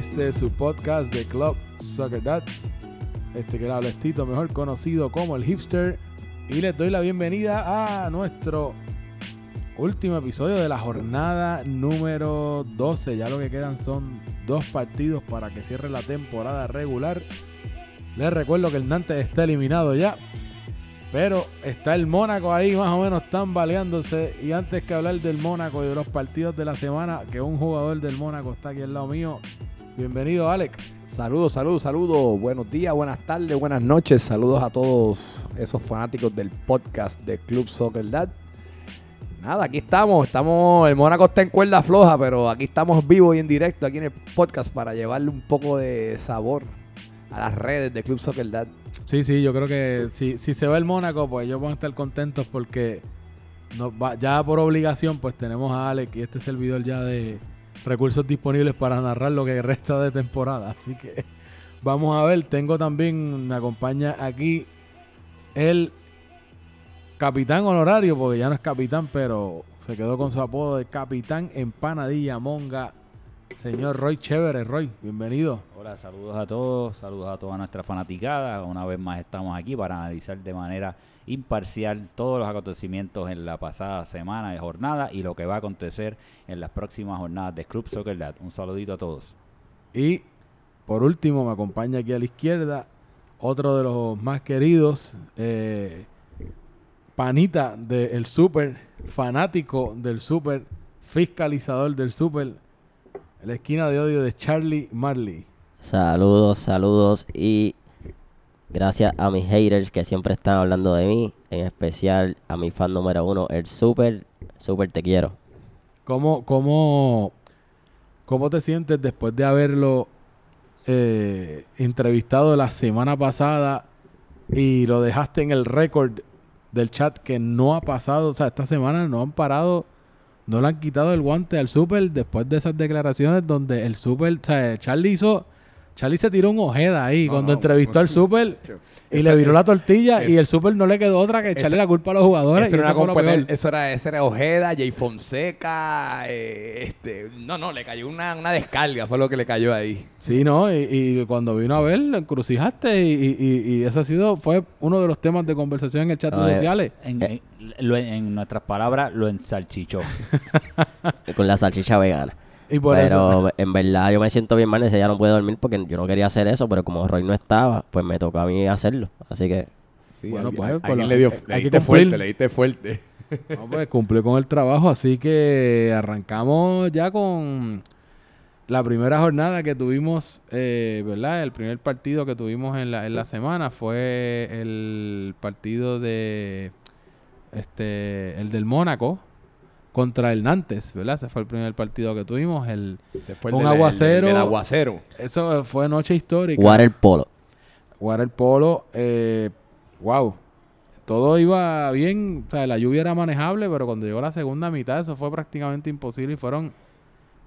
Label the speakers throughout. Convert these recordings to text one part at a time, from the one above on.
Speaker 1: este su podcast de Club Soccer Dads. Este que era Tito, mejor conocido como el hipster. Y les doy la bienvenida a nuestro último episodio de la jornada número 12. Ya lo que quedan son dos partidos para que cierre la temporada regular. Les recuerdo que el Nantes está eliminado ya. Pero está el Mónaco ahí más o menos tambaleándose. Y antes que hablar del Mónaco y de los partidos de la semana, que un jugador del Mónaco está aquí al lado mío. Bienvenido, Alex.
Speaker 2: Saludos, saludos, saludos. Buenos días, buenas tardes, buenas noches. Saludos a todos esos fanáticos del podcast de Club Soccer Dad. Nada, aquí estamos. Estamos. El Mónaco está en cuerda floja, pero aquí estamos vivos y en directo aquí en el podcast para llevarle un poco de sabor a las redes de Club Soccer Dad.
Speaker 1: Sí, sí, yo creo que si, si se va el Mónaco, pues ellos van a estar contentos porque ya por obligación, pues tenemos a Alex y este servidor ya de recursos disponibles para narrar lo que resta de temporada. Así que vamos a ver. Tengo también, me acompaña aquí el capitán honorario, porque ya no es capitán, pero se quedó con su apodo de capitán empanadilla monga Señor Roy Chévere, Roy, bienvenido.
Speaker 3: Hola, saludos a todos, saludos a toda nuestra fanaticada. Una vez más estamos aquí para analizar de manera imparcial todos los acontecimientos en la pasada semana de jornada y lo que va a acontecer en las próximas jornadas de Club Soccer Dad. Un saludito a todos.
Speaker 1: Y por último, me acompaña aquí a la izquierda otro de los más queridos, eh, panita del Super, fanático del Super, fiscalizador del Super la esquina de odio de Charlie Marley.
Speaker 4: Saludos, saludos y gracias a mis haters que siempre están hablando de mí, en especial a mi fan número uno, el Super, Super te quiero.
Speaker 1: ¿Cómo, cómo, cómo te sientes después de haberlo eh, entrevistado la semana pasada y lo dejaste en el récord del chat que no ha pasado, o sea, esta semana no han parado no le han quitado el guante al Super después de esas declaraciones donde el Super, o sea, Charlie hizo Charlie se tiró un ojeda ahí cuando entrevistó al Super y le viró la tortilla y el Super no le quedó otra que echarle la culpa a los jugadores.
Speaker 2: Eso, era, eso era, ese era Ojeda, Jay Fonseca, eh, este, no, no, le cayó una, una, descarga, fue lo que le cayó ahí.
Speaker 1: Sí, ¿no? Y, cuando vino a ver, lo encrucijaste y, y, eso ha sido, fue uno de los temas de conversación en el chat de sociales.
Speaker 3: En, en nuestras palabras, lo ensalchichó.
Speaker 4: Con la salchicha vegana pero en verdad yo me siento bien mal, ese día no puedo dormir porque yo no quería hacer eso, pero como Roy no estaba, pues me tocó a mí hacerlo. Así que...
Speaker 2: bueno, pues, le, dio, le diste fuerte, le diste fuerte.
Speaker 1: No, pues cumplió con el trabajo, así que arrancamos ya con la primera jornada que tuvimos, eh, ¿verdad? El primer partido que tuvimos en la, en la semana fue el partido de este el del Mónaco contra el Nantes, ¿verdad? Ese fue el primer partido que tuvimos. El,
Speaker 2: fue un aguacero. El, aguacero.
Speaker 1: Eso fue noche histórica.
Speaker 4: Jugar el polo.
Speaker 1: Jugar el polo. Eh, wow. Todo iba bien. O sea, la lluvia era manejable, pero cuando llegó la segunda mitad, eso fue prácticamente imposible y fueron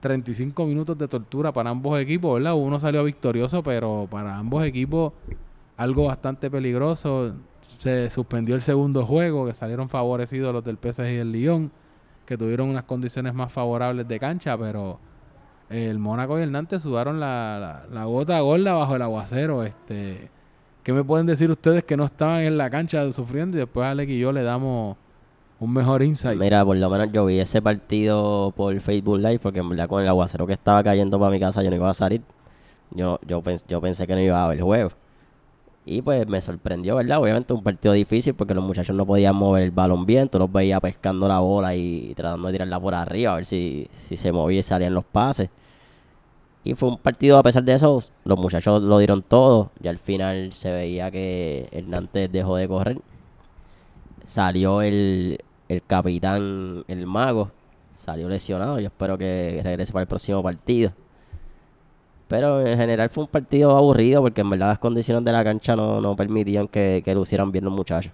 Speaker 1: 35 minutos de tortura para ambos equipos, ¿verdad? Uno salió victorioso, pero para ambos equipos algo bastante peligroso. Se suspendió el segundo juego, que salieron favorecidos los del PSG y el Lyon que tuvieron unas condiciones más favorables de cancha, pero el Mónaco y el Nantes sudaron la, la, gota gorda bajo el aguacero. Este, ¿Qué me pueden decir ustedes que no estaban en la cancha sufriendo y después Alex y yo le damos un mejor insight?
Speaker 4: Mira, por lo menos yo vi ese partido por Facebook Live porque en verdad con el aguacero que estaba cayendo para mi casa yo no iba a salir. Yo, yo, yo pensé que no iba a el juego. Y pues me sorprendió, ¿verdad? Obviamente un partido difícil porque los muchachos no podían mover el balón bien. Tú los veías pescando la bola y tratando de tirarla por arriba a ver si, si se movía y salían los pases. Y fue un partido, a pesar de eso, los muchachos lo dieron todo. Y al final se veía que Hernández dejó de correr. Salió el, el capitán, el mago. Salió lesionado. Yo espero que regrese para el próximo partido. Pero en general fue un partido aburrido porque en verdad las condiciones de la cancha no, no permitían que, que lucieran bien los muchachos.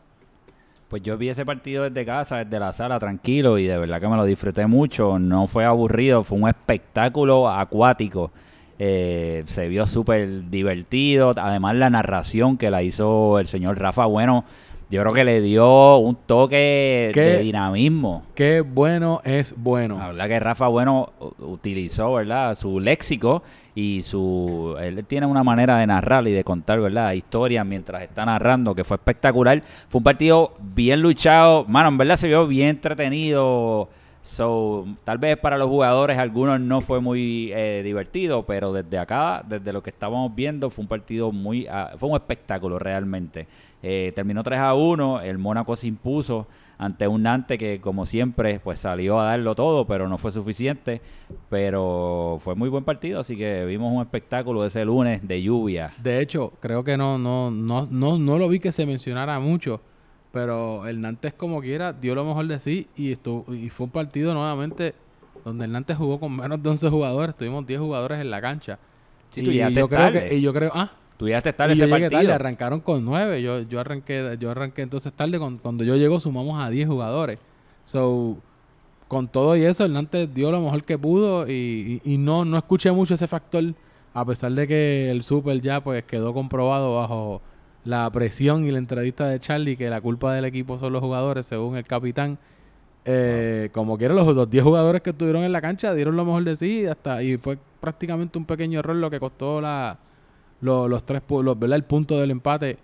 Speaker 3: Pues yo vi ese partido desde casa, desde la sala, tranquilo, y de verdad que me lo disfruté mucho. No fue aburrido, fue un espectáculo acuático. Eh, se vio súper divertido. Además, la narración que la hizo el señor Rafa Bueno yo creo que le dio un toque
Speaker 1: ¿Qué?
Speaker 3: de dinamismo.
Speaker 1: Qué bueno es bueno.
Speaker 3: La verdad que Rafa Bueno utilizó, ¿verdad? Su léxico y su... Él tiene una manera de narrar y de contar, ¿verdad? Historias mientras está narrando, que fue espectacular. Fue un partido bien luchado. Mano, en verdad se vio bien entretenido. So, tal vez para los jugadores algunos no fue muy eh, divertido, pero desde acá, desde lo que estábamos viendo, fue un partido muy... ah, fue un espectáculo realmente. Eh, terminó 3 a 1, el Mónaco se impuso ante un Nantes que como siempre pues salió a darlo todo, pero no fue suficiente, pero fue muy buen partido, así que vimos un espectáculo ese lunes de lluvia.
Speaker 1: De hecho, creo que no, no, no, no, no lo vi que se mencionara mucho. Pero el Nantes como quiera dio lo mejor de sí y estuvo, y fue un partido nuevamente donde el Nantes jugó con menos de 11 jugadores. Tuvimos 10 jugadores en la cancha.
Speaker 3: Sí, tú
Speaker 1: y yo creo que y yo creo, ah,
Speaker 3: Tú llegaste tarde
Speaker 1: y
Speaker 3: ese
Speaker 1: yo
Speaker 3: partido.
Speaker 1: tarde, arrancaron con 9. Yo, yo arranqué yo arranqué entonces tarde con- cuando yo llego sumamos a 10 jugadores. So, con todo y eso, el Nantes dio lo mejor que pudo y, y- y no, no escuché mucho ese factor, a pesar de que el Super ya pues quedó comprobado bajo la presión y la entrevista de Charlie que la culpa del equipo son los jugadores, según el capitán. Eh, Como quiera, los, los 10 jugadores que estuvieron en la cancha dieron lo mejor de sí hasta y fue prácticamente un pequeño error lo que costó la, lo- los tres los, ¿verdad? el punto del empate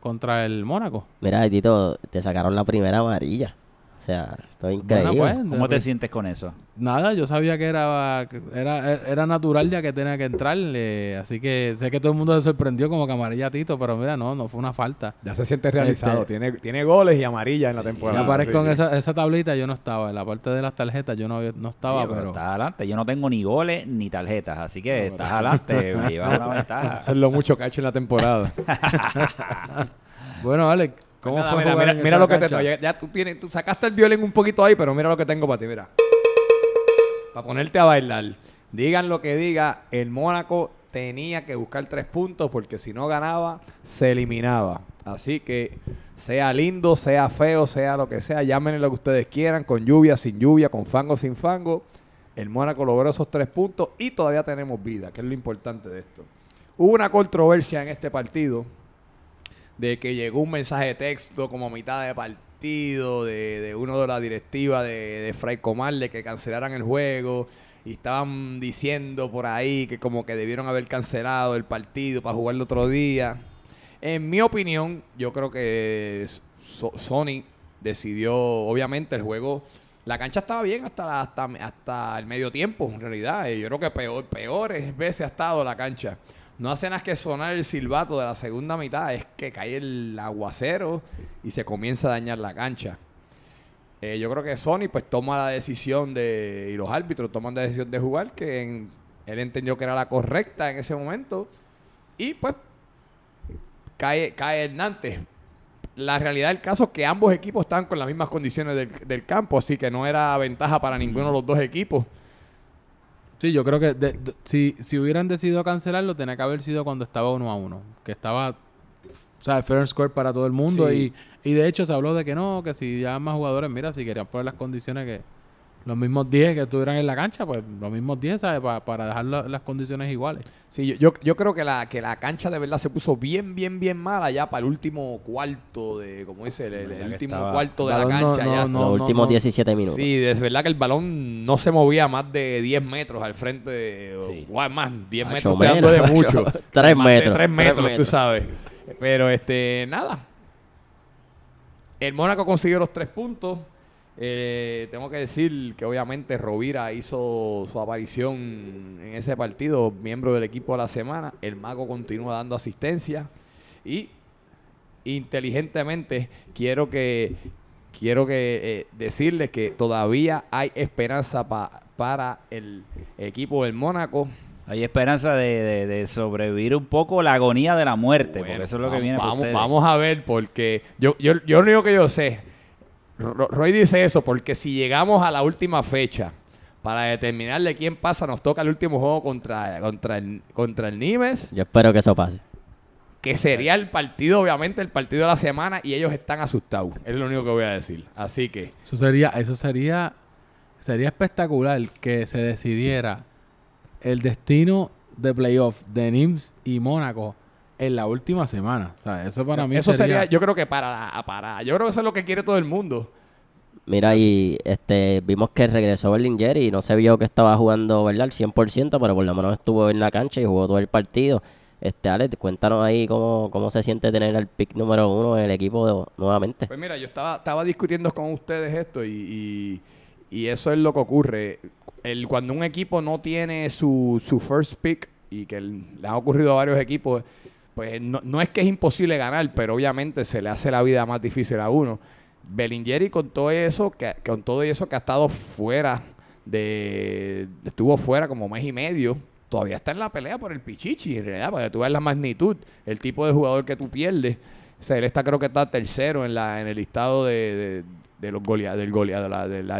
Speaker 1: contra el Mónaco.
Speaker 4: Mira, Tito, te sacaron la primera amarilla. O sea, esto es increíble.
Speaker 1: Bueno, pues,
Speaker 3: ¿Cómo te
Speaker 1: pues,
Speaker 3: sientes con eso?
Speaker 1: Nada, yo sabía que era, era, era natural ya que tenía que entrar, eh, así que sé que todo el mundo se sorprendió como que amarilla a Tito, pero mira, no, no fue una falta.
Speaker 2: Ya se siente realizado.
Speaker 1: Este-
Speaker 2: Tiene, tiene goles y amarilla en la temporada.
Speaker 1: aparezco
Speaker 2: Sí,
Speaker 1: en
Speaker 2: sí.
Speaker 1: esa, esa tablita, yo no estaba, en la parte de las tarjetas yo no, había- no estaba,
Speaker 3: Sí,
Speaker 1: pero...
Speaker 3: estás adelante. Yo no tengo ni goles ni tarjetas, así que estás adelante. me llevas una ventaja.
Speaker 2: Eso es lo mucho que ha hecho en la temporada.
Speaker 1: Bueno, Alex, ¿cómo
Speaker 2: Nada,
Speaker 1: fue
Speaker 2: mira,
Speaker 1: jugar
Speaker 2: mira,
Speaker 1: en
Speaker 2: mira
Speaker 1: esa
Speaker 2: lo que te
Speaker 1: cancha?
Speaker 2: ya, ya tú tienes, tú sacaste el violín un poquito ahí, pero mira lo que tengo para ti, mira. Para ponerte a bailar. Digan lo que diga, el Mónaco tenía que buscar tres puntos porque si no ganaba, se eliminaba. Así que sea lindo, sea feo, sea lo que sea, llámenle lo que ustedes quieran, con lluvia, sin lluvia, con fango, sin fango. El Mónaco logró esos tres puntos y todavía tenemos vida, que es lo importante de esto. Hubo una controversia en este partido de que llegó un mensaje de texto como a mitad de partido de, de uno de la directiva de, de Fray Comar de que cancelaran el juego y estaban diciendo por ahí que como que debieron haber cancelado el partido para jugarlo otro día. En mi opinión, yo creo que So- Sony decidió, obviamente el juego, la cancha estaba bien hasta, la- hasta, hasta el medio tiempo, en realidad. Yo creo que peor, peores veces ha estado la cancha. No hace nada que sonar el silbato de la segunda mitad, es que cae el aguacero y se comienza a dañar la cancha. Eh, yo creo que Sony pues toma la decisión de, y los árbitros toman la decisión de jugar, que en- él entendió que era la correcta en ese momento, y pues cae, cae Nantes. La realidad del caso es que ambos equipos estaban con las mismas condiciones del, del campo, así que no era ventaja para ninguno de los dos equipos.
Speaker 1: Sí, yo creo que de- de- si, si hubieran decidido cancelarlo, tenía que haber sido cuando estaba uno a uno. Que estaba, o sea, fair and square para todo el mundo.
Speaker 2: Sí.
Speaker 1: Y, y de hecho se habló de que no, que si ya más jugadores, mira, si querían poner las condiciones que los mismos 10 que estuvieran en la cancha, pues los mismos 10, ¿sabes? Pa- para dejar la- las condiciones iguales.
Speaker 2: Sí, yo, yo, yo creo que la, que la cancha de verdad se puso bien, bien, bien mala ya para el último cuarto de, como dice, el, último
Speaker 3: estaba-
Speaker 2: cuarto de la
Speaker 1: no-
Speaker 2: cancha
Speaker 1: no-
Speaker 2: ya.
Speaker 1: no-
Speaker 4: Los últimos 17 minutos.
Speaker 2: Sí, es verdad que el balón no se movía más de 10 metros al frente de...
Speaker 3: Sí.
Speaker 2: o más, 10
Speaker 4: Macho,
Speaker 2: metros te hablo de
Speaker 4: menos,
Speaker 2: mucho.
Speaker 4: macho. Tres
Speaker 2: Más de
Speaker 4: metros,
Speaker 2: 3
Speaker 4: tres
Speaker 2: metros, tú sabes. Pero, este, nada. El Mónaco consiguió los tres puntos. Eh, tengo que decir que obviamente Rovira hizo su aparición en ese partido, miembro del equipo de la semana. El Mago continúa dando asistencia y inteligentemente quiero que quiero que eh, decirles que todavía hay esperanza pa- para el equipo del Mónaco.
Speaker 3: Hay esperanza de, de- de sobrevivir un poco la agonía de la muerte,
Speaker 2: Bueno,
Speaker 3: porque eso es lo que
Speaker 2: vamos-
Speaker 3: viene
Speaker 2: vamos, a ver, porque yo, yo, yo lo único que yo sé, Roy dice eso, porque si llegamos a la última fecha para determinarle quién pasa, nos toca el último juego contra, contra, el, contra el Nimes,
Speaker 4: Yo espero que eso pase.
Speaker 2: que sería el partido, obviamente, el partido de la semana, y ellos están asustados. Es lo único que voy a decir. Así que,
Speaker 1: Eso sería, eso sería, sería espectacular que se decidiera el destino de playoff de Nims y Mónaco en la última semana. O sea, eso para mí
Speaker 2: Eso sería,
Speaker 1: sería...
Speaker 2: yo creo que para, para, yo creo que eso es lo que quiere todo el mundo.
Speaker 4: Mira, y este, vimos que regresó Berlinger y no se vio que estaba jugando, ¿verdad? Al 100%, pero por lo menos estuvo en la cancha y jugó todo el partido. Este, Alex, cuéntanos ahí cómo, cómo se siente tener el pick número uno en el equipo de- nuevamente.
Speaker 2: Pues mira, yo estaba, estaba discutiendo con ustedes esto y, y- y eso es lo que ocurre. El, cuando un equipo no tiene su, su first pick y que el- le ha ocurrido a varios equipos, pues no, no es que es imposible ganar, pero obviamente se le hace la vida más difícil a uno. Bellingeri con todo eso, que, con todo eso que ha estado fuera de, estuvo fuera como mes y medio, todavía está en la pelea por el pichichi, en realidad, porque tú ves la magnitud, el tipo de jugador que tú pierdes. O sea, él está creo que está tercero en la en el listado de, de- los golea, del goleador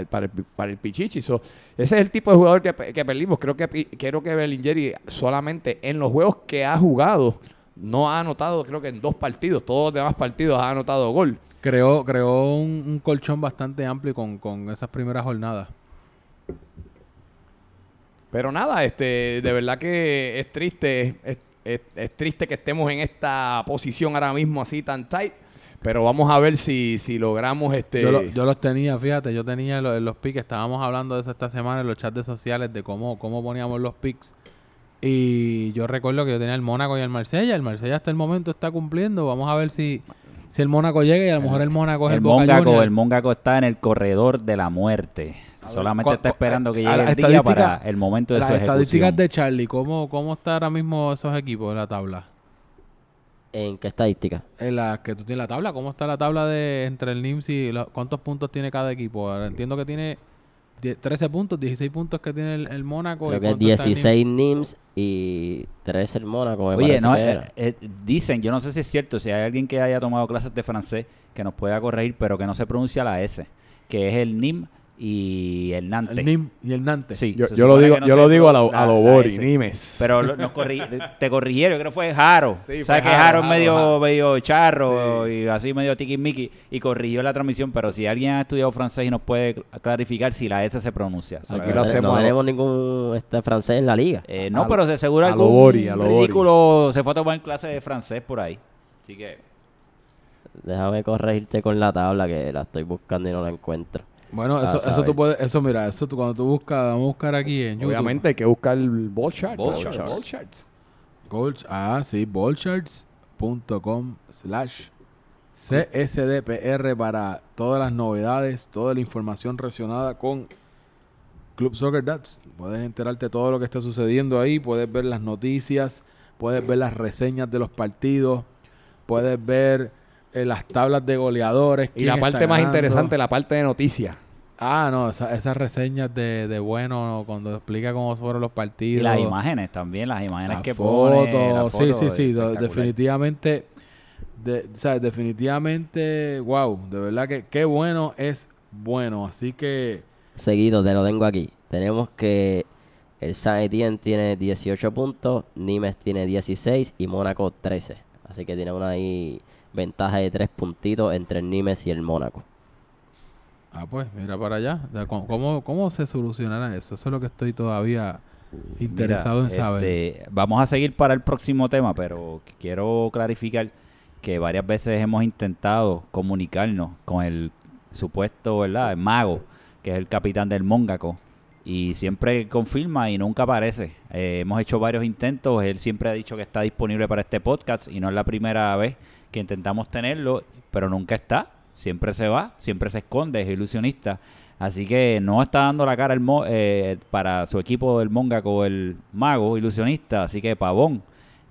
Speaker 2: para, el, para Pichichi. Ese es el tipo de jugador que, que perdimos. Creo que creo que Bellingeri solamente en los juegos que ha jugado no ha anotado, creo que en dos partidos, todos los demás partidos ha anotado gol.
Speaker 1: Creó, creó un, un colchón bastante amplio con, con esas primeras jornadas.
Speaker 2: Pero nada, este, de verdad que es triste, es, es- es triste que estemos en esta posición ahora mismo así tan tight. Pero vamos a ver si, si logramos este.
Speaker 1: Yo, lo- yo los tenía, fíjate, yo tenía lo- los picks, estábamos hablando de eso esta semana en los chats de sociales, de cómo, cómo poníamos los picks. Y yo recuerdo que yo tenía el Mónaco y el Marsella. El Marsella hasta el momento está cumpliendo. Vamos a ver si, si el Mónaco llega y a lo mejor el Mónaco es el,
Speaker 3: El
Speaker 1: Boca
Speaker 3: Mónaco,
Speaker 1: Juniors.
Speaker 3: el Mónaco está en el corredor de la muerte. Solamente está esperando que llegue el día para el momento de
Speaker 1: Las
Speaker 3: su
Speaker 1: estadísticas
Speaker 3: ejecución.
Speaker 1: de Charlie, ¿cómo, ¿cómo está ahora mismo esos equipos en la tabla?
Speaker 4: ¿En qué estadística?
Speaker 1: En la que tú tienes la tabla, ¿cómo está la tabla de entre el NIMS y los- cuántos puntos tiene cada equipo? Ahora entiendo que tiene die- 13 puntos, 16 puntos que tiene el, el Mónaco.
Speaker 4: Creo
Speaker 1: y
Speaker 4: que es
Speaker 1: cuánto está el NIMS.
Speaker 4: 16 NIMS y 13 el Mónaco, me
Speaker 3: Oye,
Speaker 4: parece
Speaker 3: no,
Speaker 4: que
Speaker 3: eh,
Speaker 4: era.
Speaker 3: eh, dicen, yo no sé si es cierto, si hay alguien que haya tomado clases de francés que nos pueda corregir, pero que no se pronuncia la S, que es el NIM y el Nantes.
Speaker 1: El NIM y el Nantes.
Speaker 3: Sí,
Speaker 2: yo, lo digo,
Speaker 3: no
Speaker 2: yo lo digo a, lo,
Speaker 3: la-
Speaker 2: a lo
Speaker 3: la
Speaker 2: Bori. Nimes.
Speaker 3: Pero lo- nos corri- te corrigieron, yo creo que fue Jaro.
Speaker 2: Sí, fue
Speaker 3: ¿Sabes que
Speaker 2: Jaro,
Speaker 3: es medio,
Speaker 2: Jaro.
Speaker 3: medio charro y así medio tiquismiqui y corrigió la transmisión? Pero si alguien ha estudiado francés y nos puede clarificar si la S se pronuncia.
Speaker 2: Aquí
Speaker 3: lo
Speaker 2: hacemos
Speaker 4: no tenemos ningún este, francés en la liga.
Speaker 3: Eh, no,
Speaker 2: A-
Speaker 3: pero se seguro algún
Speaker 2: Bori, a lo Bori.
Speaker 3: ridículo se fue a tomar clase de francés por ahí. Así que...
Speaker 4: Déjame corregirte con la tabla que la estoy buscando y no la encuentro.
Speaker 1: Bueno, eso, eso tú puedes, eso mira, eso tú, cuando tú buscas, vamos a buscar aquí en YouTube.
Speaker 2: Obviamente hay que buscar el ball chart.
Speaker 3: Ball
Speaker 2: ¿no?
Speaker 3: charts.
Speaker 2: Ball charts.
Speaker 1: Gold- ah, sí, ballcharts.com slash CSDPR para todas las novedades, toda la información relacionada con Club Soccer Dads. Puedes enterarte de todo lo que está sucediendo ahí, puedes ver las noticias, puedes ver las reseñas de los partidos, puedes ver eh, las tablas de goleadores.
Speaker 2: Y la parte más
Speaker 1: ganando.
Speaker 2: interesante, la parte de noticias.
Speaker 1: Ah, no, esa- esas reseñas de, de bueno, cuando explica cómo fueron los
Speaker 3: Y
Speaker 1: partidos.
Speaker 3: las imágenes también, las imágenes
Speaker 1: Las
Speaker 3: que
Speaker 1: fotos,
Speaker 3: pone. la
Speaker 1: sí,
Speaker 3: foto,
Speaker 1: sí, sí, definitivamente, de, o sea, definitivamente, wow, de verdad que qué bueno es bueno, así que
Speaker 4: Seguido, te lo tengo aquí. Tenemos que el San Etienne tiene 18 puntos, Nimes tiene 16 y Mónaco 13. Así que tiene una ahí ventaja de 3 puntitos entre el Nimes y el Mónaco.
Speaker 1: ah pues, mira para allá, ¿cómo, cómo, cómo se solucionará eso? Eso es lo que estoy todavía interesado
Speaker 3: Mira,
Speaker 1: en saber.
Speaker 3: este, vamos a seguir para el próximo tema, pero quiero clarificar que varias veces hemos intentado comunicarnos con el supuesto, ¿verdad? El mago, que es el capitán del Mónaco. Y siempre confirma y nunca aparece. Eh, hemos hecho varios intentos. Él siempre ha dicho que está disponible para este podcast y no es la primera vez que intentamos tenerlo, pero nunca está. Siempre se va, siempre se esconde, es ilusionista. Así que no está dando la cara el mo- eh, para su equipo del Mónaco, el mago ilusionista. Así que Pavón,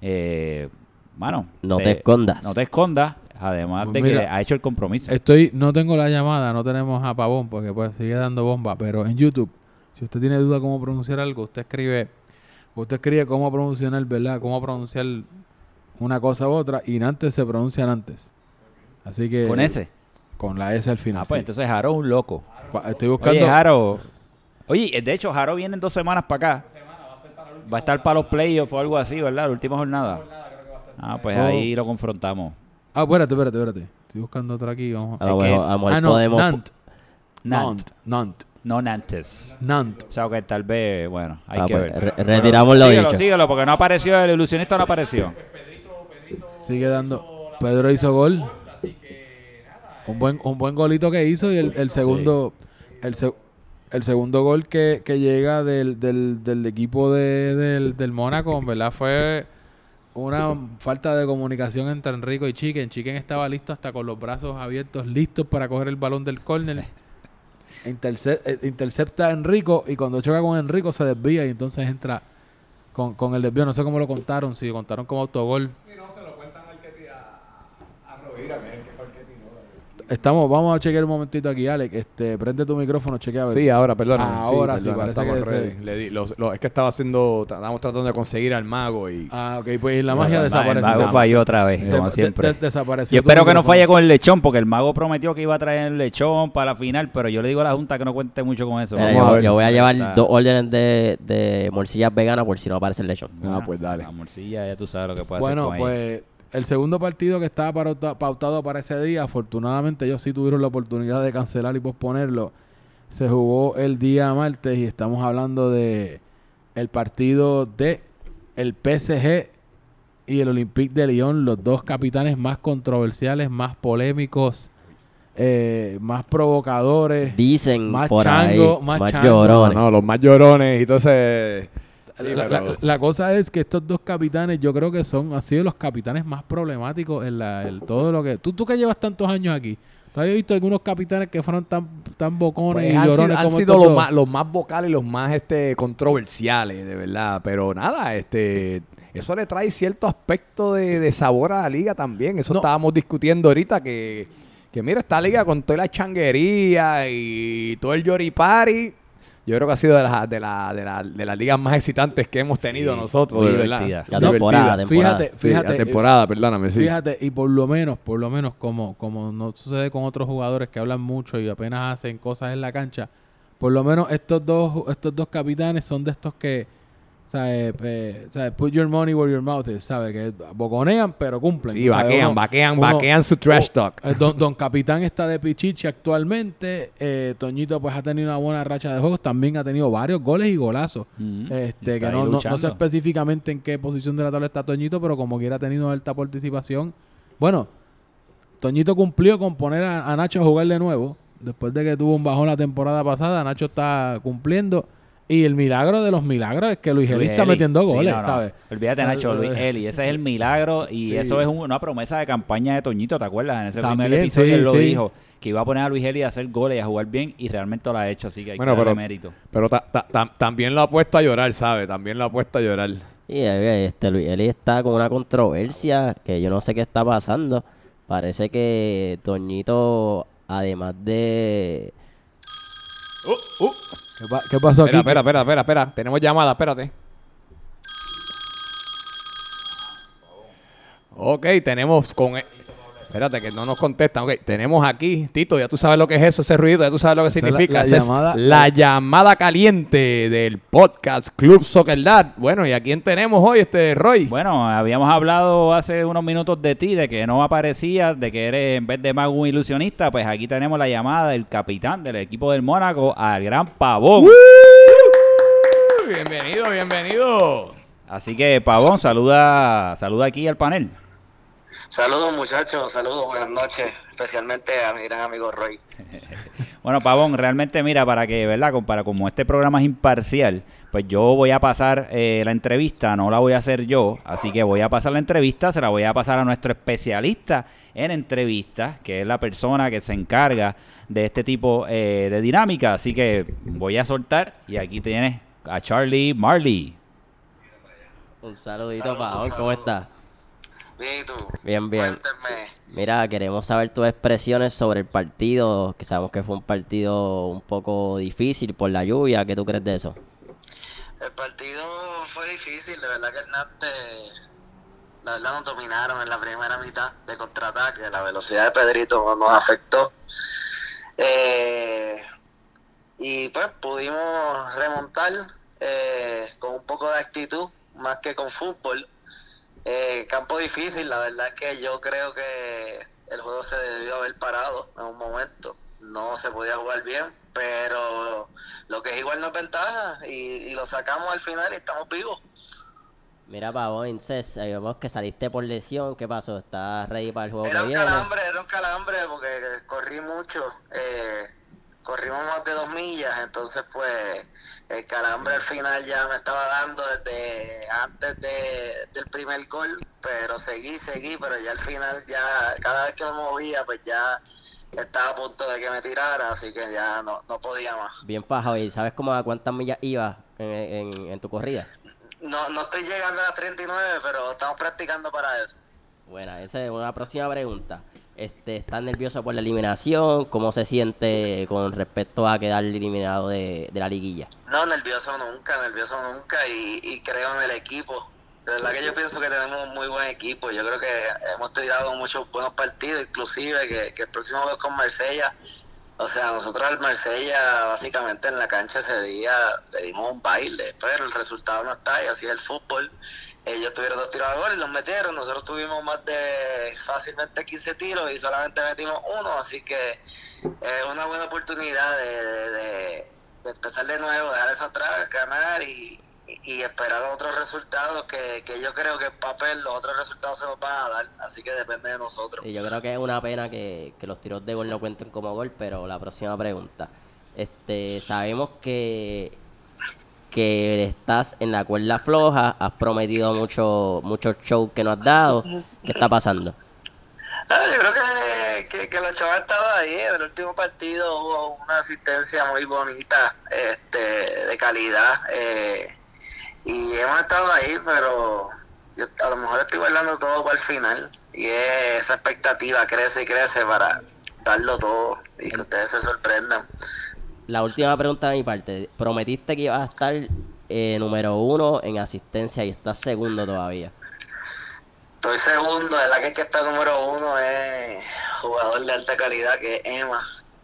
Speaker 3: eh, mano,
Speaker 4: No te escondas.
Speaker 3: No te escondas. Además
Speaker 1: Pues
Speaker 3: de que ha hecho el compromiso.
Speaker 1: Estoy, no tengo la llamada, no tenemos a Pavón porque pues sigue dando bomba, pero en YouTube, si usted tiene duda cómo pronunciar algo, usted escribe, usted escribe cómo pronunciar, ¿verdad? Cómo pronunciar una cosa u otra y antes se pronuncian antes. Así que
Speaker 3: Con ese.
Speaker 1: con la S al final.
Speaker 3: Ah, pues
Speaker 1: sí.
Speaker 3: entonces Jaro es un loco.
Speaker 1: Pa- Estoy buscando
Speaker 3: Oye, Jaro. Oye, de hecho, Jaro viene en dos semanas para acá. Va a estar para los playoffs o algo así, ¿verdad? La última jornada. Ah, pues
Speaker 1: Oh.
Speaker 3: ahí lo confrontamos.
Speaker 1: Ah, espérate, espérate, espérate. Estoy buscando otra aquí, vamos.
Speaker 4: A lo
Speaker 3: Es que-
Speaker 4: mejor, a
Speaker 1: Ah, no,
Speaker 4: podemos...
Speaker 1: Nant.
Speaker 3: Nant.
Speaker 1: Nant.
Speaker 3: No Nantes.
Speaker 1: Nant.
Speaker 3: O sea, que tal vez, bueno, hay
Speaker 4: Ah,
Speaker 3: que
Speaker 4: pues,
Speaker 3: ver.
Speaker 4: re- retiramos lo
Speaker 3: síguelo,
Speaker 4: dicho.
Speaker 3: Síguelo, porque no apareció, el ilusionista no apareció.
Speaker 1: Sigue dando. Pedro hizo gol. Un buen, un buen golito que hizo y el, el segundo, el, se- el segundo gol que, que llega del, del, del equipo de, del, del Mónaco, en verdad fue una falta de comunicación entre Enrico y Chiquen. Chiquen estaba listo hasta con los brazos abiertos, listos para coger el balón del córner. Eh, intercepta a Enrico y cuando choca con Enrico se desvía y entonces entra con, con el desvío. No sé cómo lo contaron, si lo contaron como autogol. Estamos, vamos a chequear un momentito aquí, Alex. Este, prende tu micrófono, chequea. a ver.
Speaker 2: Sí, ahora, perdón.
Speaker 1: Ahora sí, parece que se-
Speaker 2: Le di- los- los- es que estaba haciendo, estábamos tratando de conseguir al mago y...
Speaker 1: Ah, ok, pues la magia
Speaker 3: El
Speaker 1: desapareció.
Speaker 3: mago falló otra vez,
Speaker 1: De-
Speaker 3: como
Speaker 1: de-
Speaker 3: siempre.
Speaker 1: de- desapareció
Speaker 3: Yo espero que no falle con el lechón, porque el mago prometió que iba a traer el lechón para la final, pero yo le digo a la Junta que no cuente mucho con eso.
Speaker 4: Mira, yo,
Speaker 3: a ver.
Speaker 4: yo voy a llevar
Speaker 3: Está-
Speaker 4: dos órdenes de, de morcillas veganas por si no aparece el lechón.
Speaker 2: Ah, pues dale.
Speaker 3: La morcilla, ya tú sabes lo que puede
Speaker 1: Bueno,
Speaker 3: hacer con ella.
Speaker 1: El segundo partido que estaba pauta- pautado para ese día, afortunadamente ellos sí tuvieron la oportunidad de cancelar y posponerlo. Se jugó el día martes y estamos hablando de el partido de el PSG y el Olympique de Lyon, los dos capitanes más controversiales, más polémicos, eh, más provocadores.
Speaker 4: Dicen
Speaker 1: Más
Speaker 4: por
Speaker 1: chango,
Speaker 4: ahí,
Speaker 1: más
Speaker 4: más,
Speaker 1: chango.
Speaker 4: llorones.
Speaker 2: No, los más llorones y entonces... Sí,
Speaker 1: la,
Speaker 2: pero-
Speaker 1: la- la cosa es que estos dos capitanes, yo creo que son, han sido los capitanes más problemáticos en la, todo lo que. Tú, tú que llevas tantos años aquí, ¿tú habías visto algunos capitanes que fueron tan, tan bocones
Speaker 2: Pues
Speaker 1: y
Speaker 2: han sido,
Speaker 1: llorones
Speaker 2: han
Speaker 1: como
Speaker 2: sido los más, los más vocales y los más este, controversiales, de verdad. Pero nada, este eso le trae cierto aspecto de, de sabor a la liga también. Eso
Speaker 1: No.
Speaker 2: estábamos discutiendo ahorita que, que mira, esta liga con toda la changuería y todo el yoripari. Yo creo que ha sido de las de la, de la, de las ligas más excitantes que hemos tenido
Speaker 3: Sí,
Speaker 2: nosotros, de verdad.
Speaker 3: Divertida.
Speaker 4: temporada, temporada.
Speaker 1: Fíjate,
Speaker 2: Sí,
Speaker 1: fíjate.
Speaker 2: la temporada, perdóname, sí.
Speaker 1: Fíjate, y por lo menos, por lo menos, como, como no sucede con otros jugadores que hablan mucho y apenas hacen cosas en la cancha, por lo menos estos dos, estos dos capitanes son de estos que, ¿sabes? Eh, ¿sabes? Put your money where your mouth is, ¿sabes? Que boconean, pero cumplen.
Speaker 2: Sí,
Speaker 1: ¿sabes?
Speaker 2: vaquean,
Speaker 1: Uno-
Speaker 2: vaquean,
Speaker 1: uno-
Speaker 2: vaquean su trash talk.
Speaker 1: Eh, don, don Capitán está de Pichichi actualmente. Eh, Toñito pues ha tenido una buena racha de juegos. También ha tenido varios goles y golazos.
Speaker 3: Ujú.
Speaker 1: Este,
Speaker 3: Está
Speaker 1: que no, no, no
Speaker 3: luchando.
Speaker 1: sé específicamente en qué posición de la tabla está Toñito, pero como quiera ha tenido alta participación. Bueno, Toñito cumplió con poner a, a Nacho a jugar de nuevo. Después de que tuvo un bajón la temporada pasada, Nacho está cumpliendo. Y el milagro de los milagros es que Luis Eli
Speaker 3: Luis
Speaker 1: está
Speaker 3: Eli.
Speaker 1: metiendo
Speaker 3: Sí,
Speaker 1: goles,
Speaker 3: no, no.
Speaker 1: ¿sabes?
Speaker 3: Olvídate, Nacho, Luis
Speaker 1: eh,
Speaker 3: Eli. Ese es el milagro y
Speaker 1: Sí.
Speaker 3: eso es un- una promesa de campaña de Toñito, ¿te acuerdas? En ese
Speaker 1: También,
Speaker 3: primer episodio
Speaker 1: sí,
Speaker 3: él lo
Speaker 1: sí.
Speaker 3: dijo, que iba a poner a Luis Eli a hacer goles y a jugar bien y realmente lo ha hecho, así que hay
Speaker 2: Bueno,
Speaker 3: que darle
Speaker 2: pero-
Speaker 3: mérito.
Speaker 2: Pero ta- ta- ta- también lo ha puesto a llorar, ¿sabes? También lo ha puesto a llorar.
Speaker 4: Y eh, este Luis Eli está con una controversia que yo no sé qué está pasando. Parece que Toñito, además de
Speaker 1: ¿Qué, pa- qué pasó aquí?
Speaker 2: Espera, espera, espera, espera, espera. Tenemos llamada, espérate. Ok, tenemos con... Espérate, que no nos contestan. Ok, tenemos aquí, Tito, ya tú sabes lo que es eso, ese ruido, ya tú sabes lo que
Speaker 1: Esa es la-
Speaker 2: significa.
Speaker 1: la
Speaker 2: Esa es
Speaker 1: llamada-
Speaker 2: la llamada caliente del podcast Club Soccer Dad. Bueno, ¿y a quién tenemos hoy, este Roy?
Speaker 3: Bueno, habíamos hablado hace unos minutos de ti, de que no aparecías, de que eres en vez de mago un ilusionista, pues aquí tenemos la llamada del capitán del equipo del Mónaco, al gran Pavón.
Speaker 2: Bienvenido, bienvenido.
Speaker 3: Así que Pavón, saluda, saluda aquí al panel.
Speaker 5: Saludos muchachos, saludos, buenas noches, especialmente a mi gran amigo Roy.
Speaker 3: Bueno, Pavón, realmente mira, para que, ¿verdad? Con- Para como este programa es imparcial, pues yo voy a pasar eh, la entrevista, no la voy a hacer yo, así que voy a pasar la entrevista, se la voy a pasar a nuestro especialista en entrevistas, que es la persona que se encarga de este tipo eh, de dinámica, así que voy a soltar y aquí tienes a Charlie Marley.
Speaker 4: un saludito para ¿cómo estás?
Speaker 5: Bien, ¿y tú?
Speaker 4: Bien, bien.
Speaker 5: Cuéntenme.
Speaker 4: Mira, queremos saber tus expresiones sobre el partido, que sabemos que fue un partido un poco difícil por la lluvia, ¿qué tú crees de eso?
Speaker 5: El partido fue difícil, de verdad que el Nate, la verdad nos dominaron en la primera mitad de contraataque, la velocidad de Pedrito nos afectó. Eh, y pues pudimos remontar eh, con un poco de actitud, más que con fútbol. Eh, campo difícil, la verdad es que yo creo que el juego se debió haber parado en un momento. No se podía jugar bien, pero lo que es igual no es ventaja y, y lo sacamos al final y estamos vivos.
Speaker 4: Mira, Pavón, eh, vos que saliste por lesión, ¿qué pasó? ¿Estás ready para el juego
Speaker 5: Era
Speaker 4: que
Speaker 5: un
Speaker 4: viene?
Speaker 5: calambre, era un calambre porque corrí mucho. Eh, corrimos más de dos millas, entonces pues el calambre al final ya me estaba dando desde antes de, del primer gol, pero seguí, seguí, pero ya al final ya cada vez que me movía pues ya estaba a punto de que me tirara, así que ya no, no podía más.
Speaker 4: Bien fajado, ¿y sabes cómo a cuántas millas ibas en, en- en tu corrida?
Speaker 5: No, no estoy llegando a las 39, pero estamos practicando para eso.
Speaker 4: Bueno, esa es una próxima pregunta. Este, ¿Estás nervioso por la eliminación? ¿Cómo se siente con respecto a quedar eliminado de, de la liguilla?
Speaker 5: No, nervioso nunca, nervioso nunca y, creo en el equipo. De verdad que yo pienso que tenemos un muy buen equipo. Yo creo que hemos tirado muchos buenos partidos, inclusive que, que el próximo juego con Marsella. O sea, nosotros al Marsella básicamente en la cancha ese día le dimos un baile, pero el resultado no está y así es el fútbol. Ellos tuvieron dos tiros a gol y los metieron. Nosotros tuvimos más de fácilmente 15 tiros y solamente metimos uno, así que es una buena oportunidad de, de- de- empezar de nuevo, dejar eso atrás, ganar y, y- esperar otros resultados que, que yo creo que en papel los otros resultados se nos van a dar, así que depende de nosotros.
Speaker 4: Y yo creo que es una pena que, que los tiros de gol no cuenten como gol, pero la próxima pregunta. Este, sabemos que, que estás en la cuerda floja, has prometido mucho, muchos shows que no has dado. ¿Qué está pasando?
Speaker 5: Ah, yo creo que, que, que los han estado ahí. En el último partido hubo una asistencia muy bonita, este, de calidad. eh, y hemos estado ahí, pero yo a lo mejor estoy guardando todo para el final. Y es- esa expectativa crece y crece para darlo todo y que ustedes se sorprendan.
Speaker 4: La última pregunta de mi parte. Prometiste que ibas a estar eh, número uno en asistencia y estás segundo todavía.
Speaker 5: Estoy segundo, de la que el que está número uno es jugador de alta calidad que es Emma,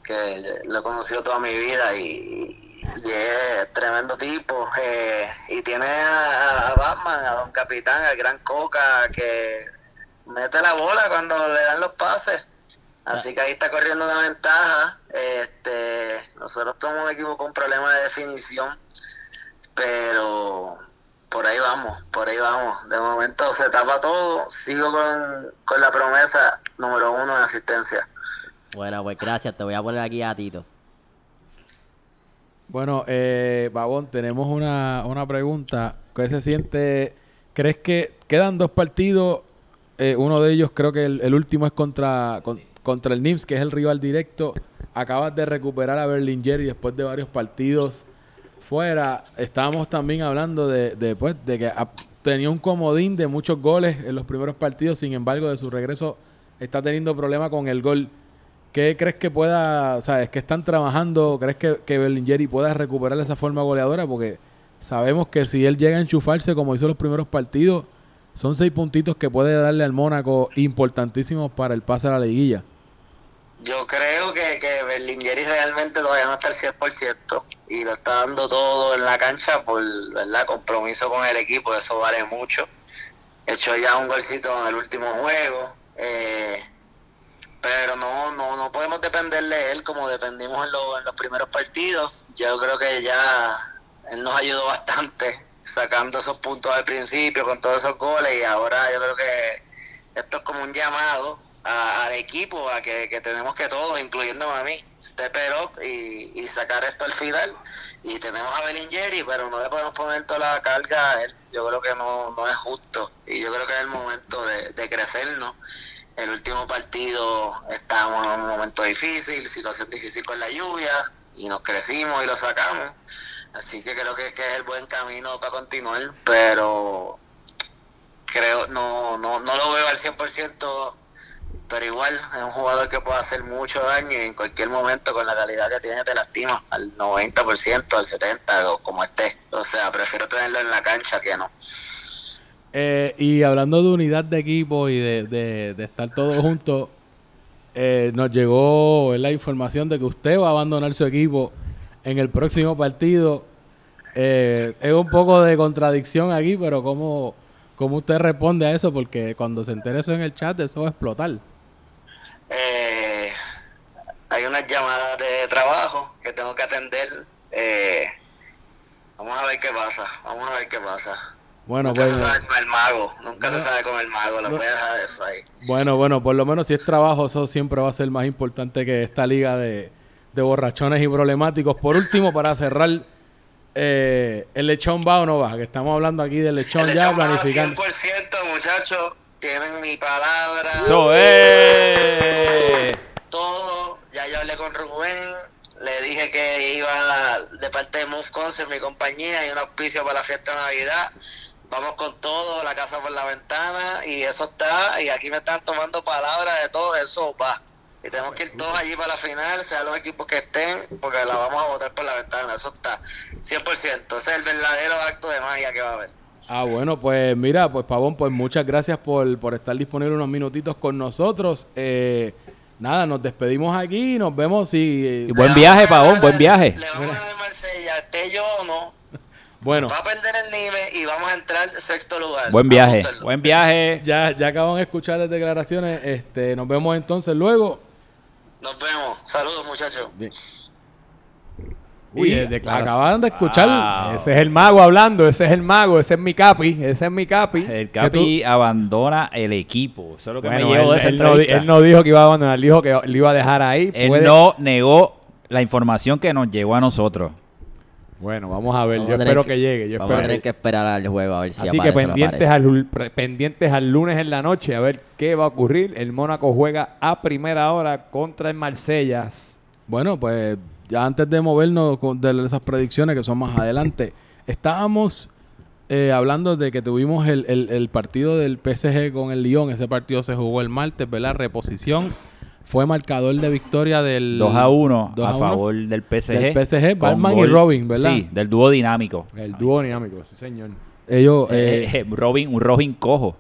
Speaker 5: que lo he conocido toda mi vida y, y es tremendo tipo. eh, y tiene a, Batman, a Don Capitán, al Gran Coca, que mete la bola cuando le dan los pases. Así que ahí está corriendo una ventaja. Este, nosotros somos un equipo con problemas de definición, pero por ahí vamos, por ahí vamos. De momento se tapa todo. Sigo con, con la promesa número uno en asistencia.
Speaker 4: Bueno, pues gracias. Te voy a poner aquí a Tito.
Speaker 1: Bueno, eh, Babón, tenemos una, una pregunta. ¿Qué se siente? ¿Crees que quedan dos partidos? Eh, uno de ellos, creo que el, último es contra, con- contra el NIMS, que es el rival directo. Acabas de recuperar a Berlinger y después de varios partidos fuera. Estábamos también hablando de, de, pues, de que tenía un comodín de muchos goles en los primeros partidos. Sin embargo, de su regreso está teniendo problemas con el gol. ¿Qué crees que pueda, sabes, que están trabajando? ¿Crees que, que Berlingeri pueda recuperar esa forma goleadora? Porque sabemos que si él llega a enchufarse como hizo los primeros partidos, son seis puntitos que puede darle al Mónaco importantísimos para el pase a la liguilla.
Speaker 5: Yo creo que, que Berlingeri realmente todavía no está al 100% y lo está dando todo en la cancha por verdad compromiso con el equipo, eso vale mucho. Echó ya un golcito en el último juego, eh, pero no, no, no podemos depender de él como dependimos en, lo- en los primeros partidos. Yo creo que ya él nos ayudó bastante sacando esos puntos al principio con todos esos goles y ahora yo creo que esto es como un llamado a- al equipo a que, que tenemos que todos, incluyéndome a mí, step it up y, y sacar esto al final. Y tenemos a Belingeri, pero no le podemos poner toda la carga a él. Yo creo que no, no es justo y yo creo que es el momento de, de crecernos. El último partido estábamos en un momento difícil, situación difícil con la lluvia y nos crecimos y lo sacamos. Así que creo que, que es el buen camino para continuar, pero creo no, no, no lo veo al 100%, pero igual es un jugador que puede hacer mucho daño y en cualquier momento con la calidad que tiene te lastima al 90%, al 70% o como esté. O sea, prefiero tenerlo en la cancha que no.
Speaker 1: Eh, y hablando de unidad de equipo y de, estar todos juntos, eh, nos llegó la información de que usted va a abandonar su equipo en el próximo partido. Eh, es un poco de contradicción aquí, pero ¿cómo, ¿cómo usted responde a eso? Porque cuando se entere eso en el chat, eso va a explotar.
Speaker 5: Eh, hay unas llamadas de trabajo que tengo que atender. Eh, vamos a ver qué pasa, vamos a ver qué pasa.
Speaker 1: Bueno,
Speaker 5: nunca
Speaker 1: pues.
Speaker 5: se sabe con el mago. Nunca se sabe con el mago. Lo voy a dejar eso ahí.
Speaker 1: Bueno, bueno, por lo menos si es trabajo, eso siempre va a ser más importante que esta liga de, de borrachones y problemáticos. Por último, para cerrar, eh, el lechón va o no va, que estamos hablando aquí del lechón
Speaker 5: El
Speaker 1: ya
Speaker 5: lechón
Speaker 1: planificando.
Speaker 5: 100%, muchachos. Tienen mi palabra.
Speaker 3: Eso es.
Speaker 5: todo. Ya yo hablé con Rubén, le dije que iba de parte de Move Concert, mi compañía, y un auspicio para la fiesta de Navidad. Vamos con todo, la casa por la ventana, y eso está, y aquí me están tomando palabras de todo, eso va. Y tenemos que ir todos allí para la final, sea los equipos que estén, porque la vamos a botar por la ventana, eso está. 100%, ese es el verdadero acto de magia que va a haber.
Speaker 1: Ah, bueno, pues mira, pues Pavón, pues muchas gracias por, por estar disponible unos minutitos con nosotros. Eh, nada, nos despedimos aquí y nos vemos.
Speaker 3: Y buen viaje, Pavón, buen viaje.
Speaker 5: Le vamos a dar a Marsella, esté yo o no,
Speaker 1: Bueno,
Speaker 5: va a perder el nivel y vamos a entrar sexto lugar.
Speaker 3: Buen viaje. Buen viaje.
Speaker 1: ya, ya acaban de escuchar las declaraciones. Este, nos vemos entonces luego.
Speaker 5: Nos vemos. Saludos, muchachos.
Speaker 1: Bien.
Speaker 2: Uy, eh,
Speaker 1: eh,
Speaker 2: declaración.
Speaker 1: acaban de escuchar.
Speaker 3: Wow.
Speaker 2: Ese es el mago hablando, ese es el mago, ese es mi capi, ese es mi capi.
Speaker 3: El Capi abandona el equipo. Eso es lo que
Speaker 2: Bueno,
Speaker 3: me llevo
Speaker 2: él,
Speaker 3: de esa
Speaker 2: él no, él no dijo que iba a abandonar, dijo que lo iba a dejar ahí.
Speaker 3: Él
Speaker 2: Puede-
Speaker 3: no negó la información que nos llegó a nosotros.
Speaker 2: Bueno, vamos a ver,
Speaker 4: Vamos
Speaker 2: yo
Speaker 4: a
Speaker 2: espero
Speaker 4: que-
Speaker 2: que, llegue. Yo
Speaker 4: Vamos a
Speaker 2: espero
Speaker 4: tener que esperar al juego a ver si
Speaker 2: Así que pendientes al, pendientes al lunes en la noche a ver qué va a ocurrir. El Mónaco juega a primera hora contra el Marsellas.
Speaker 1: Bueno, pues ya antes de movernos con- de esas predicciones que son más adelante, estábamos eh, hablando de que tuvimos el, el- el partido del PSG con el Lyon. Ese partido se jugó el martes, ¿verdad? Reposición. Fue marcador de victoria del
Speaker 3: 2 a 1
Speaker 1: 2
Speaker 3: a,
Speaker 1: a 1
Speaker 3: favor del PSG.
Speaker 1: del PSG, Batman y
Speaker 3: gol-
Speaker 1: Robin, ¿verdad?
Speaker 3: Sí, del dúo dinámico.
Speaker 2: El dúo dinámico, sí señor.
Speaker 1: Ellos,
Speaker 3: Eh,
Speaker 1: eh,
Speaker 3: eh, Robin, un Robin cojo.